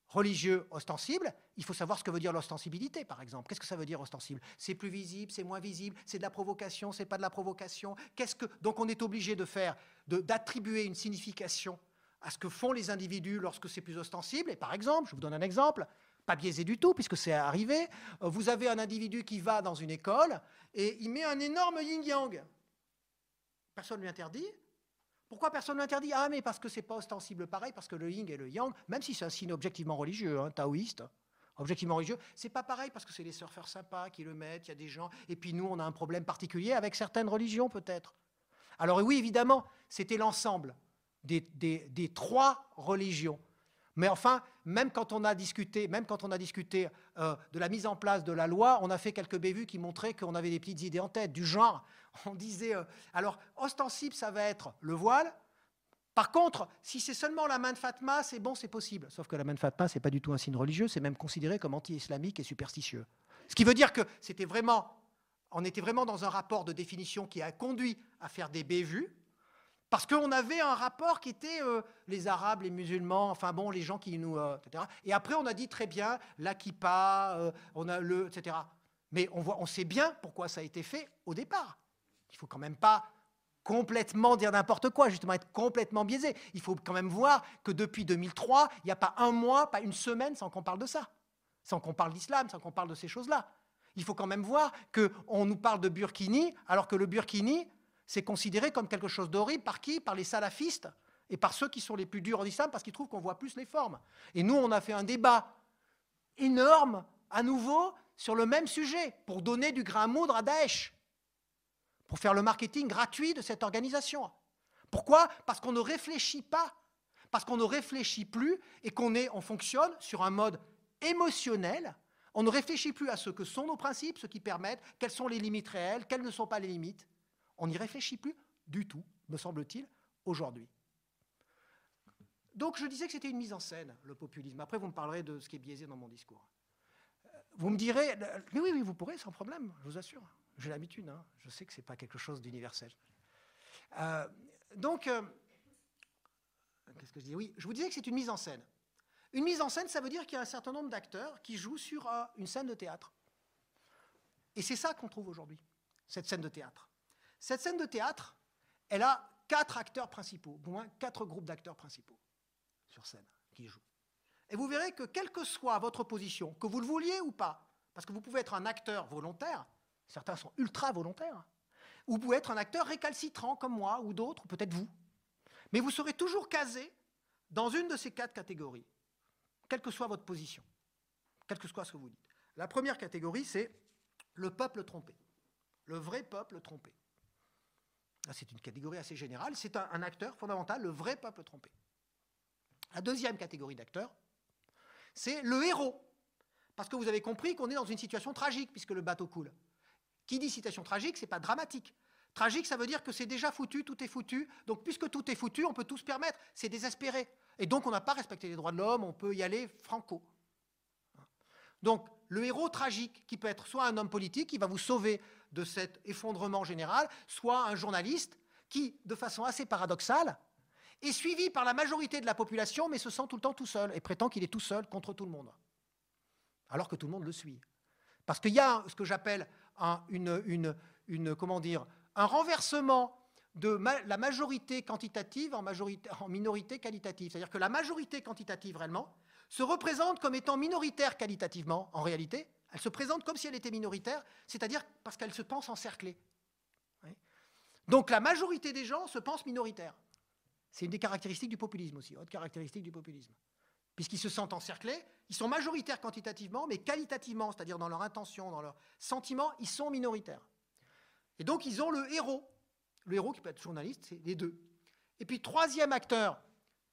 religieux ostensibles, il faut savoir ce que veut dire l'ostensibilité, par exemple. Qu'est-ce que ça veut dire ostensible? C'est plus visible, c'est moins visible, c'est de la provocation, c'est pas de la provocation. Qu'est-ce que donc on est obligé de faire, d'attribuer une signification à ce que font les individus lorsque c'est plus ostensible. Et par exemple, je vous donne un exemple, pas biaisé du tout, puisque c'est arrivé. Euh, vous avez un individu qui va dans une école et il met un énorme yin-yang. Personne ne lui interdit. Pourquoi personne ne l'interdit? Ah, mais parce que c'est pas ostensible pareil, parce que le yin et le yang, même si c'est un signe objectivement religieux, hein, taoïste, objectivement religieux, c'est pas pareil parce que c'est les surfeurs sympas qui le mettent, il y a des gens, et puis nous, on a un problème particulier avec certaines religions peut-être. Alors oui, évidemment, c'était l'ensemble des, trois religions mais enfin, même quand on a discuté, même quand on a discuté euh, de la mise en place de la loi, on a fait quelques bévues qui montraient qu'on avait des petites idées en tête, du genre, on disait, euh, alors ostensible, ça va être le voile. Par contre, si c'est seulement la main de Fatma, c'est bon, c'est possible. Sauf que la main de Fatma, c'est pas du tout un signe religieux, c'est même considéré comme anti-islamique et superstitieux. Ce qui veut dire que c'était vraiment, on était vraiment dans un rapport de définition qui a conduit à faire des bévues, parce qu'on avait un rapport qui était euh, les Arabes, les musulmans, enfin bon, les gens qui nous... Euh, etc. Et après, on a dit très bien, la kippa, euh, on a le... etc. Mais on, voit, on sait bien pourquoi ça a été fait au départ. Il faut quand même pas complètement dire n'importe quoi, justement être complètement biaisé. Il faut quand même voir que depuis 2003, il n'y a pas un mois, pas une semaine sans qu'on parle de ça, sans qu'on parle d'islam, sans qu'on parle de ces choses-là. Il faut quand même voir qu'on nous parle de burkini, alors que le burkini, c'est considéré comme quelque chose d'horrible par qui? Par les salafistes et par ceux qui sont les plus durs en islam parce qu'ils trouvent qu'on voit plus les formes. Et nous, on a fait un débat énorme, à nouveau, sur le même sujet, pour donner du grain à moudre à Daesh, pour faire le marketing gratuit de cette organisation. Pourquoi? Parce qu'on ne réfléchit pas, parce qu'on ne réfléchit plus et qu'on on fonctionne sur un mode émotionnel. On ne réfléchit plus à ce que sont nos principes, ce qui permettent, quelles sont les limites réelles, quelles ne sont pas les limites. On n'y réfléchit plus du tout, me semble-t-il, aujourd'hui. Donc je disais que c'était une mise en scène, le populisme. Après, vous me parlerez de ce qui est biaisé dans mon discours. Euh, vous me direz, mais oui, oui, vous pourrez, sans problème, je vous assure. J'ai l'habitude, hein. je sais que ce n'est pas quelque chose d'universel. Euh, donc, euh, qu'est-ce que je dis? Oui, je vous disais que c'est une mise en scène. Une mise en scène, ça veut dire qu'il y a un certain nombre d'acteurs qui jouent sur une scène de théâtre. Et c'est ça qu'on trouve aujourd'hui, cette scène de théâtre. Cette scène de théâtre, elle a quatre acteurs principaux, au moins quatre groupes d'acteurs principaux sur scène qui jouent. Et vous verrez que quelle que soit votre position, que vous le vouliez ou pas, parce que vous pouvez être un acteur volontaire, certains sont ultra volontaires, ou vous pouvez être un acteur récalcitrant comme moi ou d'autres, peut-être vous, mais vous serez toujours casé dans une de ces quatre catégories, quelle que soit votre position, quel que soit ce que vous dites. La première catégorie, c'est le peuple trompé, le vrai peuple trompé. C'est une catégorie assez générale, c'est un acteur fondamental, le vrai peuple trompé. La deuxième catégorie d'acteurs, c'est le héros. Parce que vous avez compris qu'on est dans une situation tragique puisque le bateau coule. Qui dit situation tragique, c'est pas dramatique. Tragique, ça veut dire que c'est déjà foutu, tout est foutu. Donc, puisque tout est foutu, on peut tout se permettre. C'est désespéré. Et donc, on n'a pas respecté les droits de l'homme, on peut y aller franco. Donc, le héros tragique, qui peut être soit un homme politique qui va vous sauver de cet effondrement général, soit un journaliste qui, de façon assez paradoxale, est suivi par la majorité de la population, mais se sent tout le temps tout seul et prétend qu'il est tout seul contre tout le monde. Alors que tout le monde le suit. Parce qu'il y a ce que j'appelle un, une, un renversement de la majorité quantitative en, en minorité qualitative. C'est-à-dire que la majorité quantitative réellement se représente comme étant minoritaire qualitativement, en réalité. Elle se présente comme si elle était minoritaire, c'est-à-dire parce qu'elle se pense encerclée. Donc la majorité des gens se pensent minoritaires. C'est une des caractéristiques du populisme aussi, autre caractéristique du populisme. Puisqu'ils se sentent encerclés, ils sont majoritaires quantitativement, mais qualitativement, c'est-à-dire dans leur intention, dans leurs sentiments, ils sont minoritaires. Et donc ils ont le héros. Le héros qui peut être journaliste, c'est les deux. Et puis troisième acteur,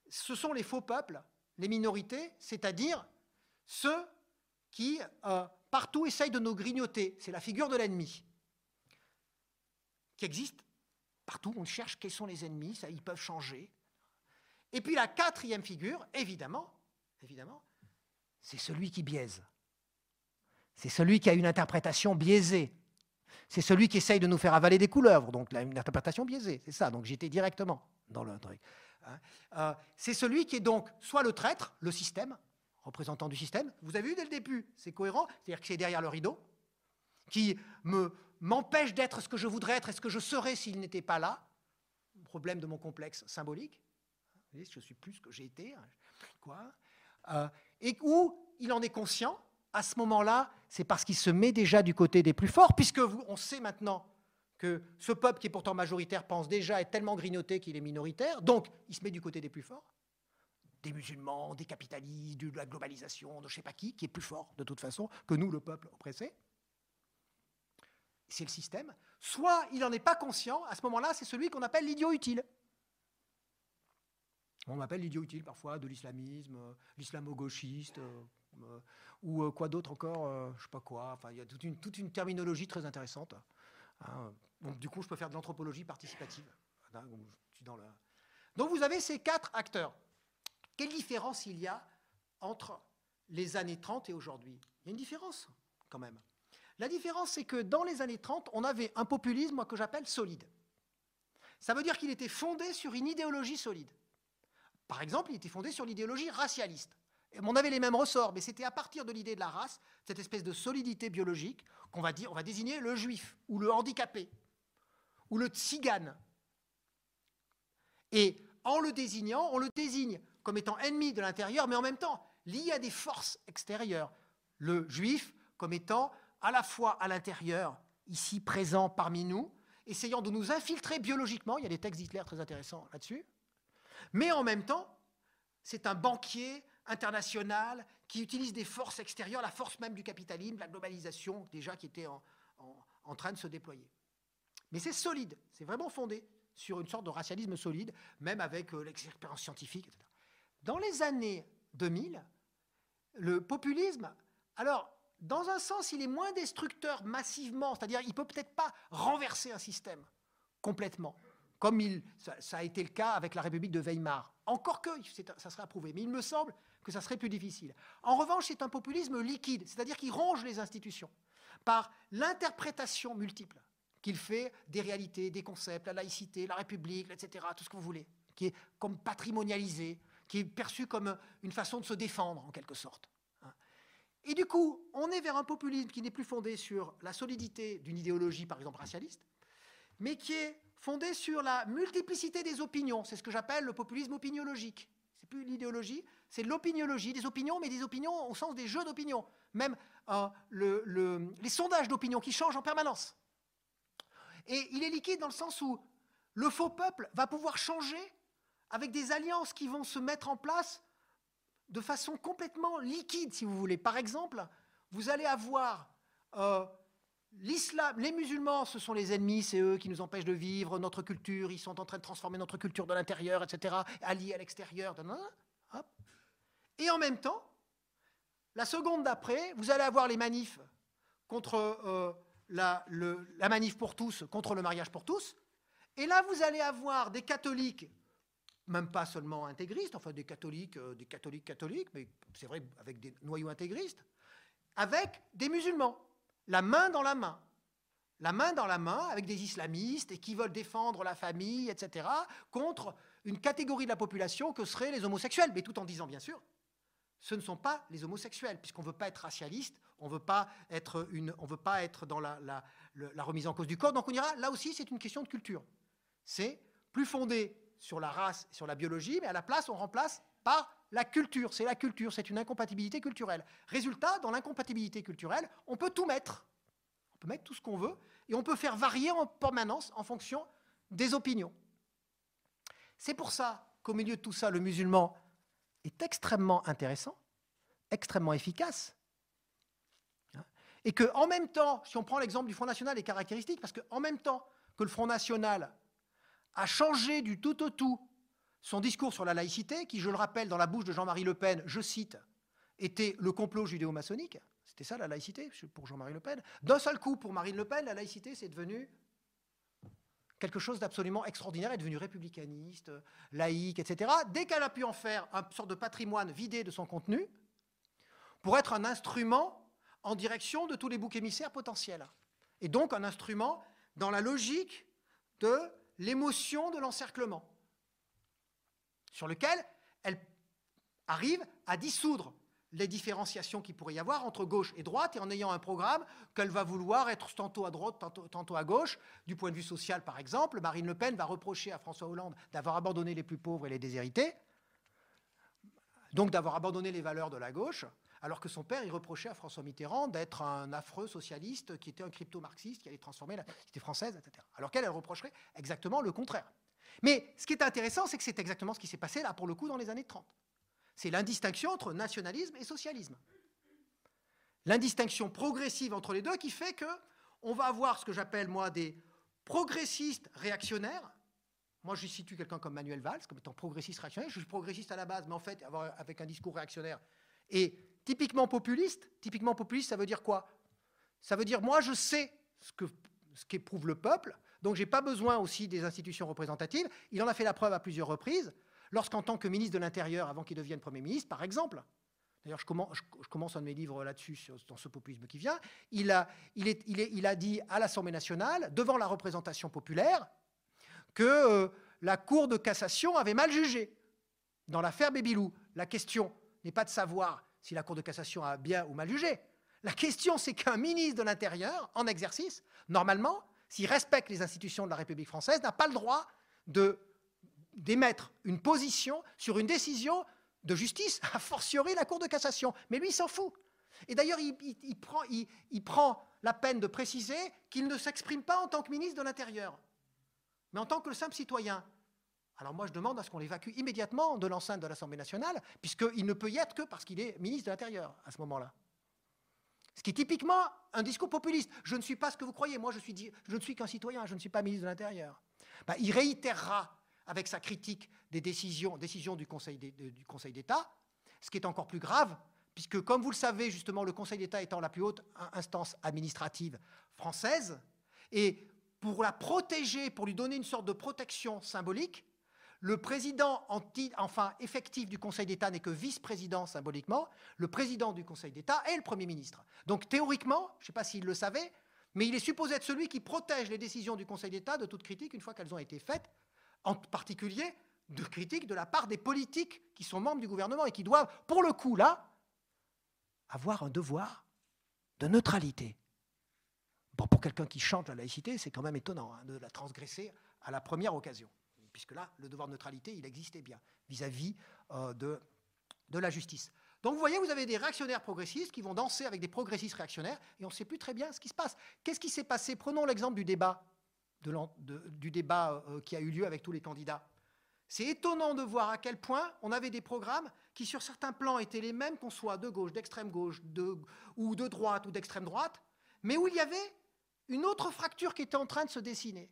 ce sont les faux peuples, les minorités, c'est-à-dire ceux qui euh, partout essayent de nous grignoter. C'est la figure de l'ennemi qui existe Partout, on cherche quels sont les ennemis, ils peuvent changer. Et puis la quatrième figure, évidemment, évidemment, c'est celui qui biaise. C'est celui qui a une interprétation biaisée. C'est celui qui essaye de nous faire avaler des couleurs, donc une interprétation biaisée. C'est ça, donc j'étais directement dans le truc. Hein. Euh, c'est celui qui est donc soit le traître, le système, représentant du système. Vous avez vu dès le début, c'est cohérent, c'est-à-dire que c'est derrière le rideau, qui me m'empêche d'être ce que je voudrais être et ce que je serais s'il n'était pas là. Problème de mon complexe symbolique. Je suis plus que j'ai été. Hein, quoi euh, et où il en est conscient, à ce moment-là, c'est parce qu'il se met déjà du côté des plus forts, puisque on sait maintenant que ce peuple qui est pourtant majoritaire pense déjà être tellement grignoté qu'il est minoritaire, donc il se met du côté des plus forts, des musulmans, des capitalistes, de la globalisation, de je ne sais pas qui, qui est plus fort de toute façon que nous, le peuple oppressé c'est le système, soit il n'en est pas conscient, à ce moment-là, c'est celui qu'on appelle l'idiot utile. On m'appelle l'idiot utile parfois de l'islamisme, euh, l'islamo-gauchiste, euh, euh, ou quoi d'autre encore, je ne sais pas quoi. Enfin, il y a toute une, terminologie très intéressante. Hein. Du coup, je peux faire de l'anthropologie participative. Donc, vous avez ces quatre acteurs. Quelle différence il y a entre les années 30 et aujourd'hui? Il y a une différence, quand même. La différence, c'est que dans les années 30, on avait un populisme que j'appelle solide. Ça veut dire qu'il était fondé sur une idéologie solide. Par exemple, il était fondé sur l'idéologie racialiste. on avait les mêmes ressorts, mais c'était à partir de l'idée de la race, cette espèce de solidité biologique, qu'on va désigner le juif, ou le handicapé, ou le tzigane. Et en le désignant, on le désigne comme étant ennemi de l'intérieur, mais en même temps lié à des forces extérieures. Le juif comme étant à la fois à l'intérieur, ici présent parmi nous, essayant de nous infiltrer biologiquement, il y a des textes d'Hitler très intéressants là-dessus, Mais en même temps, c'est un banquier international qui utilise des forces extérieures, la force même du capitalisme, la globalisation, déjà qui était en, train de se déployer. Mais c'est solide, c'est vraiment fondé sur une sorte de racialisme solide, même avec euh, l'expérience scientifique, etc. Dans les années 2000, le populisme, alors, dans un sens, il est moins destructeur massivement, c'est-à-dire il peut peut-être pas renverser un système complètement, comme il, ça, a été le cas avec la République de Weimar. Encore que ça serait approuvé, mais il me semble que ça serait plus difficile. En revanche, c'est un populisme liquide, c'est-à-dire qu'il ronge les institutions par l'interprétation multiple qu'il fait des réalités, des concepts, la laïcité, la République, etc., tout ce que vous voulez, qui est comme patrimonialisé, qui est perçu comme une façon de se défendre, en quelque sorte. Hein. Et du coup, on est vers un populisme qui n'est plus fondé sur la solidité d'une idéologie, par exemple racialiste, mais qui est fondé sur la multiplicité des opinions. C'est ce que j'appelle le populisme opiniologique. C'est plus l'idéologie, c'est l'opiniologie, des opinions, mais des opinions au sens des jeux d'opinion. Même euh, les sondages d'opinion qui changent en permanence. Et il est liquide dans le sens où le faux peuple va pouvoir changer avec des alliances qui vont se mettre en place de façon complètement liquide, si vous voulez. Par exemple, vous allez avoir euh, l'islam, les musulmans, ce sont les ennemis, c'est eux qui nous empêchent de vivre notre culture, ils sont en train de transformer notre culture de l'intérieur, etc., alliés à l'extérieur. Et en même temps, la seconde d'après, vous allez avoir les manifs contre euh, la, la manif pour tous, contre le mariage pour tous. Et là, vous allez avoir des catholiques même pas seulement intégristes, enfin des catholiques, euh, des catholiques catholiques, mais c'est vrai avec des noyaux intégristes, avec des musulmans, la main dans la main. La main dans la main avec des islamistes et qui veulent défendre la famille, etc., contre une catégorie de la population que seraient les homosexuels, mais tout en disant bien sûr, ce ne sont pas les homosexuels, puisqu'on ne veut pas être racialiste, on ne veut pas être, dans la, la remise en cause du corps. Donc on ira, là aussi, c'est une question de culture. C'est plus fondé sur la race, sur la biologie, mais à la place, on remplace par la culture. C'est la culture, c'est une incompatibilité culturelle. Résultat, dans l'incompatibilité culturelle, on peut tout mettre. On peut mettre tout ce qu'on veut, et on peut faire varier en permanence en fonction des opinions. C'est pour ça qu'au milieu de tout ça, le musulman est extrêmement intéressant, extrêmement efficace, et que en même temps, si on prend l'exemple du Front National, est caractéristique, parce qu'en même temps que le Front National a changé du tout au tout son discours sur la laïcité, qui, je le rappelle, dans la bouche de Jean-Marie Le Pen, je cite, était le complot judéo-maçonnique. C'était ça la laïcité pour Jean-Marie Le Pen. D'un seul coup, pour Marine Le Pen, la laïcité, c'est devenu quelque chose d'absolument extraordinaire, est devenu républicaniste, laïque, etc. Dès qu'elle a pu en faire une sorte de patrimoine vidé de son contenu, pour être un instrument en direction de tous les boucs émissaires potentiels. Et donc un instrument dans la logique de l'émotion de l'encerclement, sur lequel elle arrive à dissoudre les différenciations qu'il pourrait y avoir entre gauche et droite, et en ayant un programme qu'elle va vouloir être tantôt à droite, tantôt, à gauche. Du point de vue social, par exemple, Marine Le Pen va reprocher à François Hollande d'avoir abandonné les plus pauvres et les déshérités, donc d'avoir abandonné les valeurs de la gauche, alors que son père, il reprochait à François Mitterrand d'être un affreux socialiste qui était un crypto-marxiste, qui allait transformer la société française, etc. Alors qu'elle, elle reprocherait exactement le contraire. Mais ce qui est intéressant, c'est que c'est exactement ce qui s'est passé là, pour le coup, dans les années 30. C'est l'indistinction entre nationalisme et socialisme. L'indistinction progressive entre les deux qui fait que on va avoir ce que j'appelle, moi, des progressistes réactionnaires. Moi, je situe quelqu'un comme Manuel Valls comme étant progressiste réactionnaire. Je suis progressiste à la base, mais en fait, avec un discours réactionnaire. Et Typiquement populiste, typiquement populiste, ça veut dire quoi? Ça veut dire moi je sais ce qu'éprouve le peuple, donc j'ai pas besoin aussi des institutions représentatives. Il en a fait la preuve à plusieurs reprises, lorsqu'en tant que ministre de l'Intérieur, avant qu'il devienne Premier ministre, par exemple, d'ailleurs je commence, je un de mes livres là-dessus, dans ce populisme qui vient, il a dit à l'Assemblée nationale, devant la représentation populaire, que euh, la Cour de cassation avait mal jugé dans l'affaire Bébilou. La question n'est pas de savoir si la Cour de cassation a bien ou mal jugé. La question, c'est qu'un ministre de l'Intérieur, en exercice, normalement, s'il respecte les institutions de la République française, n'a pas le droit d'émettre une position sur une décision de justice, a fortiori la Cour de cassation. Mais lui, il s'en fout. Et d'ailleurs, il, prend, il, prend, la peine de préciser qu'il ne s'exprime pas en tant que ministre de l'Intérieur, mais en tant que simple citoyen. Alors moi, je demande à ce qu'on l'évacue immédiatement de l'enceinte de l'Assemblée nationale, puisqu'il ne peut y être que parce qu'il est ministre de l'Intérieur à ce moment-là. Ce qui est typiquement un discours populiste. Je ne suis pas ce que vous croyez, moi je, suis, je ne suis qu'un citoyen, je ne suis pas ministre de l'Intérieur. Ben, il réitérera avec sa critique des décisions, décisions du Conseil d'État, ce qui est encore plus grave, puisque comme vous le savez, justement, le Conseil d'État étant la plus haute instance administrative française, et pour la protéger, pour lui donner une sorte de protection symbolique, le président enfin, effectif du Conseil d'État n'est que vice-président symboliquement. Le président du Conseil d'État est le Premier ministre. Donc théoriquement, je ne sais pas s'il le savait, mais il est supposé être celui qui protège les décisions du Conseil d'État de toute critique une fois qu'elles ont été faites, en particulier de critiques de la part des politiques qui sont membres du gouvernement et qui doivent, pour le coup là, avoir un devoir de neutralité. Pour quelqu'un qui chante la laïcité, c'est quand même étonnant hein, de la transgresser à la première occasion puisque là, le devoir de neutralité, il existait bien vis-à-vis euh, de, la justice. Donc vous voyez, vous avez des réactionnaires progressistes qui vont danser avec des progressistes réactionnaires, et on ne sait plus très bien ce qui se passe. Qu'est-ce qui s'est passé? Prenons l'exemple du débat, du débat euh, qui a eu lieu avec tous les candidats. C'est étonnant de voir à quel point on avait des programmes qui, sur certains plans, étaient les mêmes, qu'on soit de gauche, d'extrême gauche, ou de droite, ou d'extrême droite, mais où il y avait une autre fracture qui était en train de se dessiner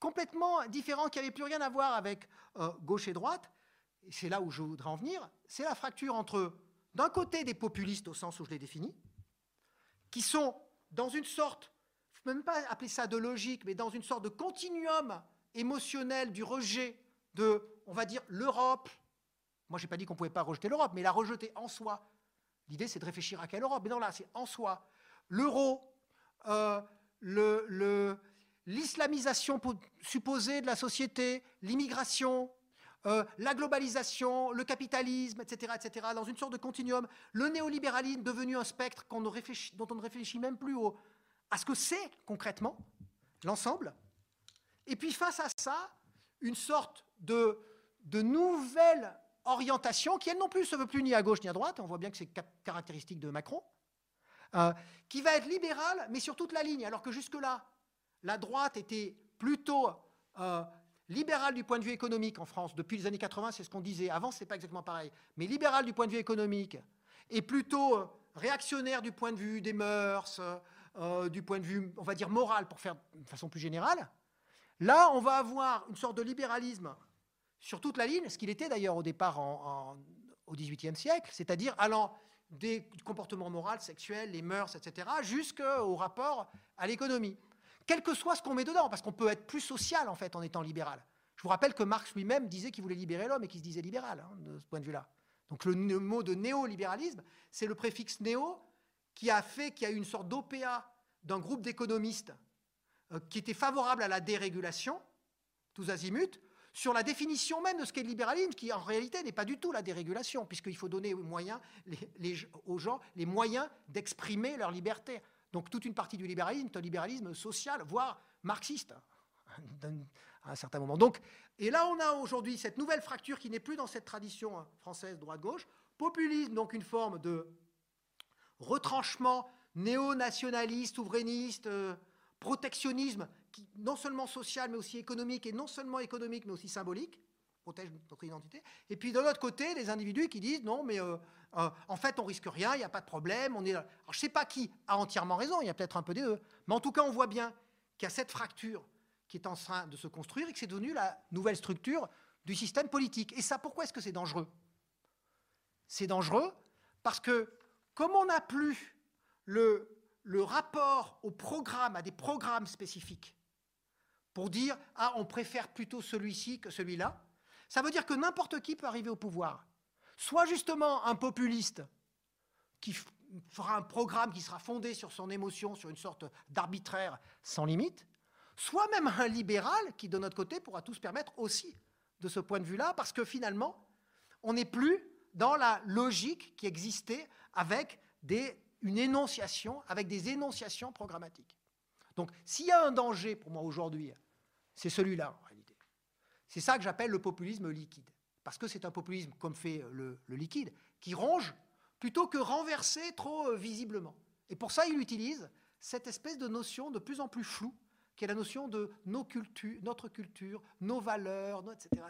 complètement différent, qui n'avait plus rien à voir avec euh, gauche et droite, et c'est là où je voudrais en venir, c'est la fracture entre, d'un côté, des populistes au sens où je l'ai défini, qui sont dans une sorte, je ne peux même pas appeler ça de logique, mais dans une sorte de continuum émotionnel du rejet de, on va dire, l'Europe. Moi, je n'ai pas dit qu'on ne pouvait pas rejeter l'Europe, mais la rejeter en soi. L'idée, c'est de réfléchir à quelle Europe. Mais non, là, c'est en soi. L'euro, euh, le, l'islamisation supposée de la société, l'immigration, euh, la globalisation, le capitalisme, etc., etc., dans une sorte de continuum, le néolibéralisme devenu un spectre dont on ne réfléchit même plus à ce que c'est concrètement, l'ensemble. Et puis face à ça, une sorte de, nouvelle orientation qui, elle non plus, ne se veut plus ni à gauche ni à droite, on voit bien que c'est caractéristique de Macron, euh, qui va être libérale, mais sur toute la ligne, alors que jusque-là, la droite était plutôt euh, libérale du point de vue économique en France. Depuis les années 80, c'est ce qu'on disait. Avant, ce n'est pas exactement pareil. Mais libérale du point de vue économique et plutôt euh, réactionnaire du point de vue des mœurs, euh, du point de vue, on va dire, moral, pour faire de façon plus générale. Là, on va avoir une sorte de libéralisme sur toute la ligne, ce qu'il était d'ailleurs au départ au XVIIIe siècle, c'est-à-dire allant des comportements moraux, sexuels, les mœurs, etc., jusqu'au rapport à l'économie quel que soit ce qu'on met dedans, parce qu'on peut être plus social en fait en étant libéral. Je vous rappelle que Marx lui-même disait qu'il voulait libérer l'homme et qu'il se disait libéral hein, de ce point de vue-là. Donc le mot de néolibéralisme, c'est le préfixe néo qui a fait qu'il y a eu une sorte d'OPA d'un groupe d'économistes euh, qui était favorable à la dérégulation, tous azimuts, sur la définition même de ce qu'est le libéralisme, qui en réalité n'est pas du tout la dérégulation, puisqu'il faut donner aux gens les moyens d'exprimer leur liberté. Donc toute une partie du libéralisme un libéralisme social, voire marxiste, à un certain moment. Donc, et là, on a aujourd'hui cette nouvelle fracture qui n'est plus dans cette tradition hein, française droite-gauche. Populisme, donc une forme de retranchement néo-nationaliste, souverainiste, euh, protectionnisme, non seulement social, mais aussi économique, et non seulement économique, mais aussi symbolique, protège notre identité. Et puis de l'autre côté, des individus qui disent non, mais euh, euh, en fait, on risque rien, il n'y a pas de problème. On est... Alors, je ne sais pas qui a entièrement raison, il y a peut-être un peu des deux. Mais en tout cas, on voit bien qu'il y a cette fracture qui est en train de se construire et que c'est devenu la nouvelle structure du système politique. Et ça, pourquoi est-ce que c'est dangereux? C'est dangereux parce que comme on n'a plus le, le rapport au programme, à des programmes spécifiques, pour dire ah on préfère plutôt celui-ci que celui-là, ça veut dire que n'importe qui peut arriver au pouvoir soit justement un populiste qui fera un programme qui sera fondé sur son émotion, sur une sorte d'arbitraire sans limite, soit même un libéral qui, de notre côté, pourra tout se permettre aussi de ce point de vue-là, parce que finalement, on n'est plus dans la logique qui existait avec des, une énonciation, avec des énonciations programmatiques. Donc, s'il y a un danger pour moi aujourd'hui, c'est celui-là. C'est ça que j'appelle le populisme liquide parce que c'est un populisme, comme fait le, liquide, qui ronge plutôt que renverser trop euh, visiblement. Et pour ça, il utilise cette espèce de notion de plus en plus floue qui est la notion de nos notre culture, nos valeurs, etc.